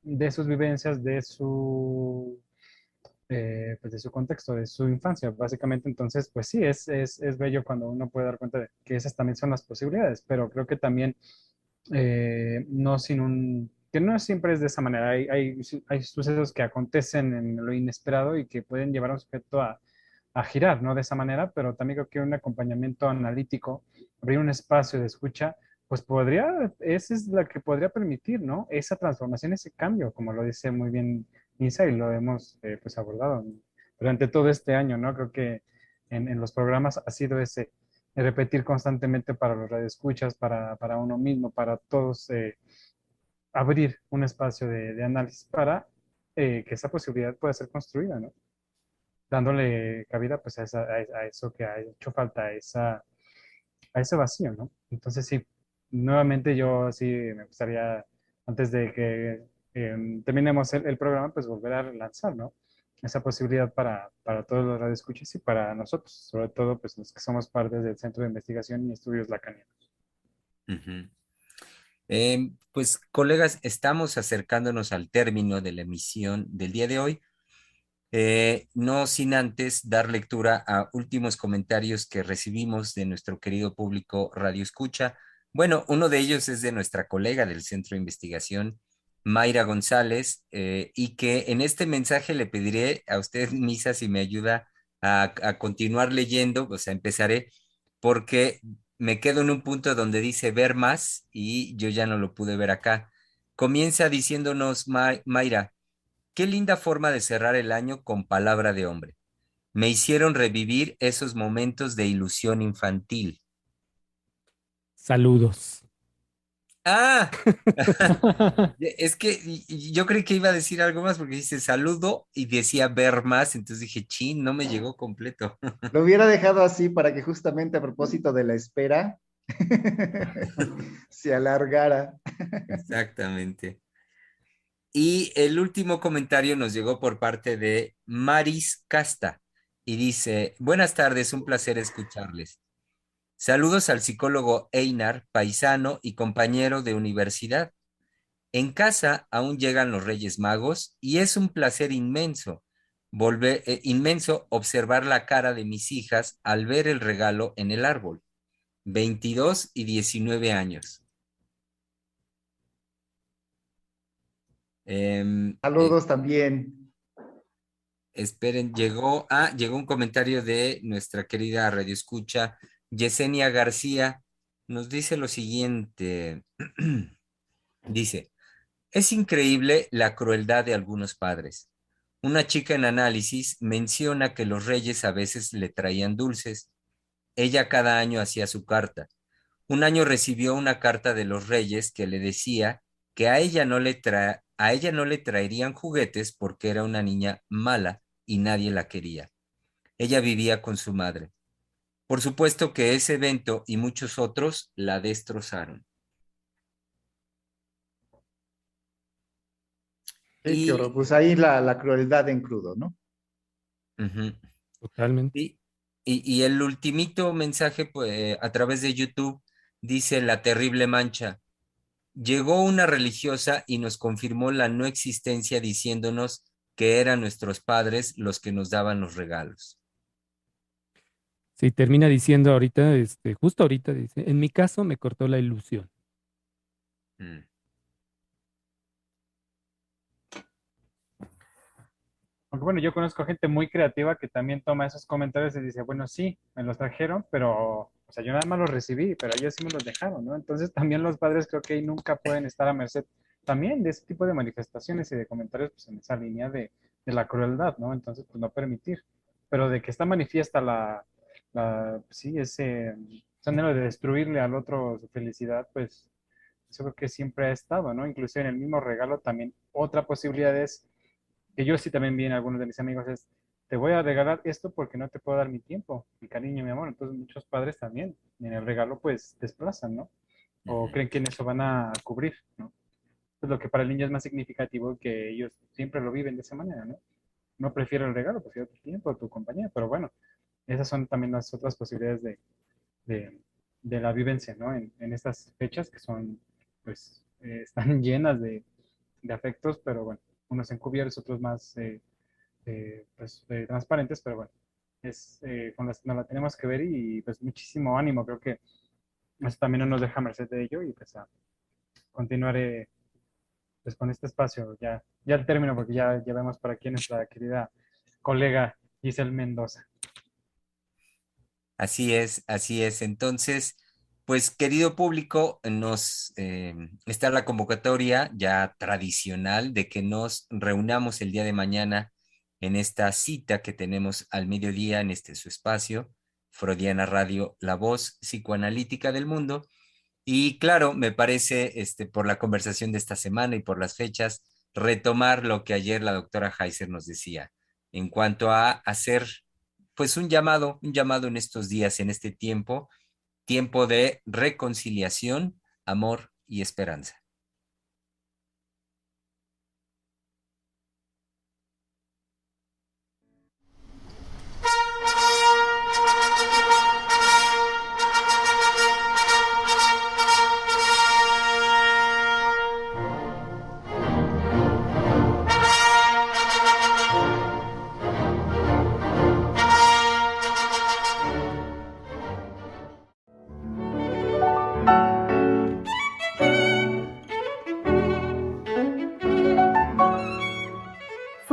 de sus vivencias, de su, eh, pues de su contexto, de su infancia, básicamente. Entonces, pues sí, es, es, es, bello cuando uno puede dar cuenta de que esas también son las posibilidades, pero creo que también eh, no sin un, que no siempre es de esa manera. Hay, hay, hay, sucesos que acontecen en lo inesperado y que pueden llevar a un sujeto a, a girar, ¿no? De esa manera, pero también creo que un acompañamiento analítico, abrir un espacio de escucha, pues podría, esa es la que podría permitir, ¿no? Esa transformación, ese cambio, como lo dice muy bien Nisa y lo hemos eh, pues abordado durante todo este año, ¿no? Creo que en, en los programas ha sido ese repetir constantemente para los radioescuchas, para, para uno mismo, para todos, eh, abrir un espacio de, de análisis para eh, que esa posibilidad pueda ser construida, ¿no? Dándole cabida pues a, esa, eso que ha hecho falta, a, esa, a ese vacío, ¿no? Entonces sí, nuevamente yo sí me gustaría, antes de que eh, terminemos el, el, programa, pues volver a lanzar, ¿no? Esa posibilidad para, para todos los radioescuchas y para nosotros, sobre todo pues los que somos parte del Centro de Investigación y Estudios Lacanianos. Uh pues colegas, estamos acercándonos al término de la emisión del día de hoy. Eh, no sin antes dar lectura a últimos comentarios que recibimos de nuestro querido público Radio Escucha. Bueno, uno de ellos es de nuestra colega del Centro de Investigación, Mayra González, eh, y que en este mensaje le pediré a usted, Misa, si me ayuda a, a, continuar leyendo, o sea, empezaré, porque me quedo en un punto donde dice ver más y yo ya no lo pude ver acá. Comienza diciéndonos, Ma Mayra, qué linda forma de cerrar el año con palabra de hombre. Me hicieron revivir esos momentos de ilusión infantil. Saludos. Ah, es que yo creí que iba a decir algo más porque dice saludo y decía ver más, entonces dije, chin, no me llegó completo. Lo hubiera dejado así para que justamente a propósito de la espera se alargara. Exactamente. Y el último comentario nos llegó por parte de Maris Casta y dice, buenas tardes, un placer escucharles. Saludos al psicólogo Einar, paisano y compañero de universidad. En casa aún llegan los Reyes Magos y es un placer inmenso, volver, eh, inmenso observar la cara de mis hijas al ver el regalo en el árbol. 22 y 19 años. Eh, Saludos eh, también. Esperen, llegó, ah, llegó un comentario de nuestra querida Radio Escucha, Yesenia García nos dice lo siguiente. dice, es increíble la crueldad de algunos padres. Una chica en análisis menciona que los reyes a veces le traían dulces. Ella cada año hacía su carta. Un año recibió una carta de los reyes que le decía que a ella no le, a ella no le traerían juguetes porque era una niña mala y nadie la quería. Ella vivía con su madre. Por supuesto que ese evento y muchos otros la destrozaron. Sí, y... Pues ahí la, la, crueldad en crudo, ¿no? Totalmente. Y, el ultimito mensaje pues, a través de YouTube dice la terrible mancha. Llegó una religiosa y nos confirmó la no existencia diciéndonos que eran nuestros padres los que nos daban los regalos. Sí, termina diciendo ahorita, este, justo ahorita dice, en mi caso me cortó la ilusión. Mm. Aunque bueno, yo conozco gente muy creativa que también toma esos comentarios y dice, bueno, sí, me los trajeron, pero, o sea, yo nada más los recibí, pero ellos sí me los dejaron, ¿no? Entonces también los padres creo que nunca pueden estar a merced también de ese tipo de manifestaciones y de comentarios, pues en esa línea de, de la crueldad, ¿no? Entonces, pues no permitir. Pero de que está manifiesta la, sí, ese, anhelo de destruirle al otro su felicidad, pues eso creo que siempre ha estado, ¿no? Inclusive en el mismo regalo también otra posibilidad es, que yo sí también vi en algunos de mis amigos, es, te voy a regalar esto porque no te puedo dar mi tiempo, mi cariño, mi amor. Entonces muchos padres también en el regalo pues desplazan, ¿no? O creen que en eso van a cubrir, ¿no? Es lo que para el niño es más significativo que ellos siempre lo viven de esa manera, ¿no? No prefiero el regalo, prefiero tu tiempo, tu compañía, pero bueno, esas son también las otras posibilidades de, la vivencia, ¿no? En, estas fechas que son, pues, eh, están llenas de, afectos, pero bueno, unos encubiertos, otros más, eh, eh, pues, transparentes, pero bueno, es con las nos la tenemos que ver y pues muchísimo ánimo, creo que eso también no nos deja merced de ello y pues a continuar pues con este espacio, ya, ya el término, porque ya, ya vemos por aquí nuestra querida colega Giselle Mendoza. Así es, así es. Entonces, pues querido público, nos eh, está la convocatoria ya tradicional de que nos reunamos el día de mañana en esta cita que tenemos al mediodía en este su espacio, Freudiana Radio, la voz psicoanalítica del mundo. Y claro, me parece, este, por la conversación de esta semana y por las fechas, retomar lo que ayer la doctora Heiser nos decía en cuanto a hacer pues un llamado, un llamado en estos días, en este tiempo, tiempo de reconciliación, amor y esperanza.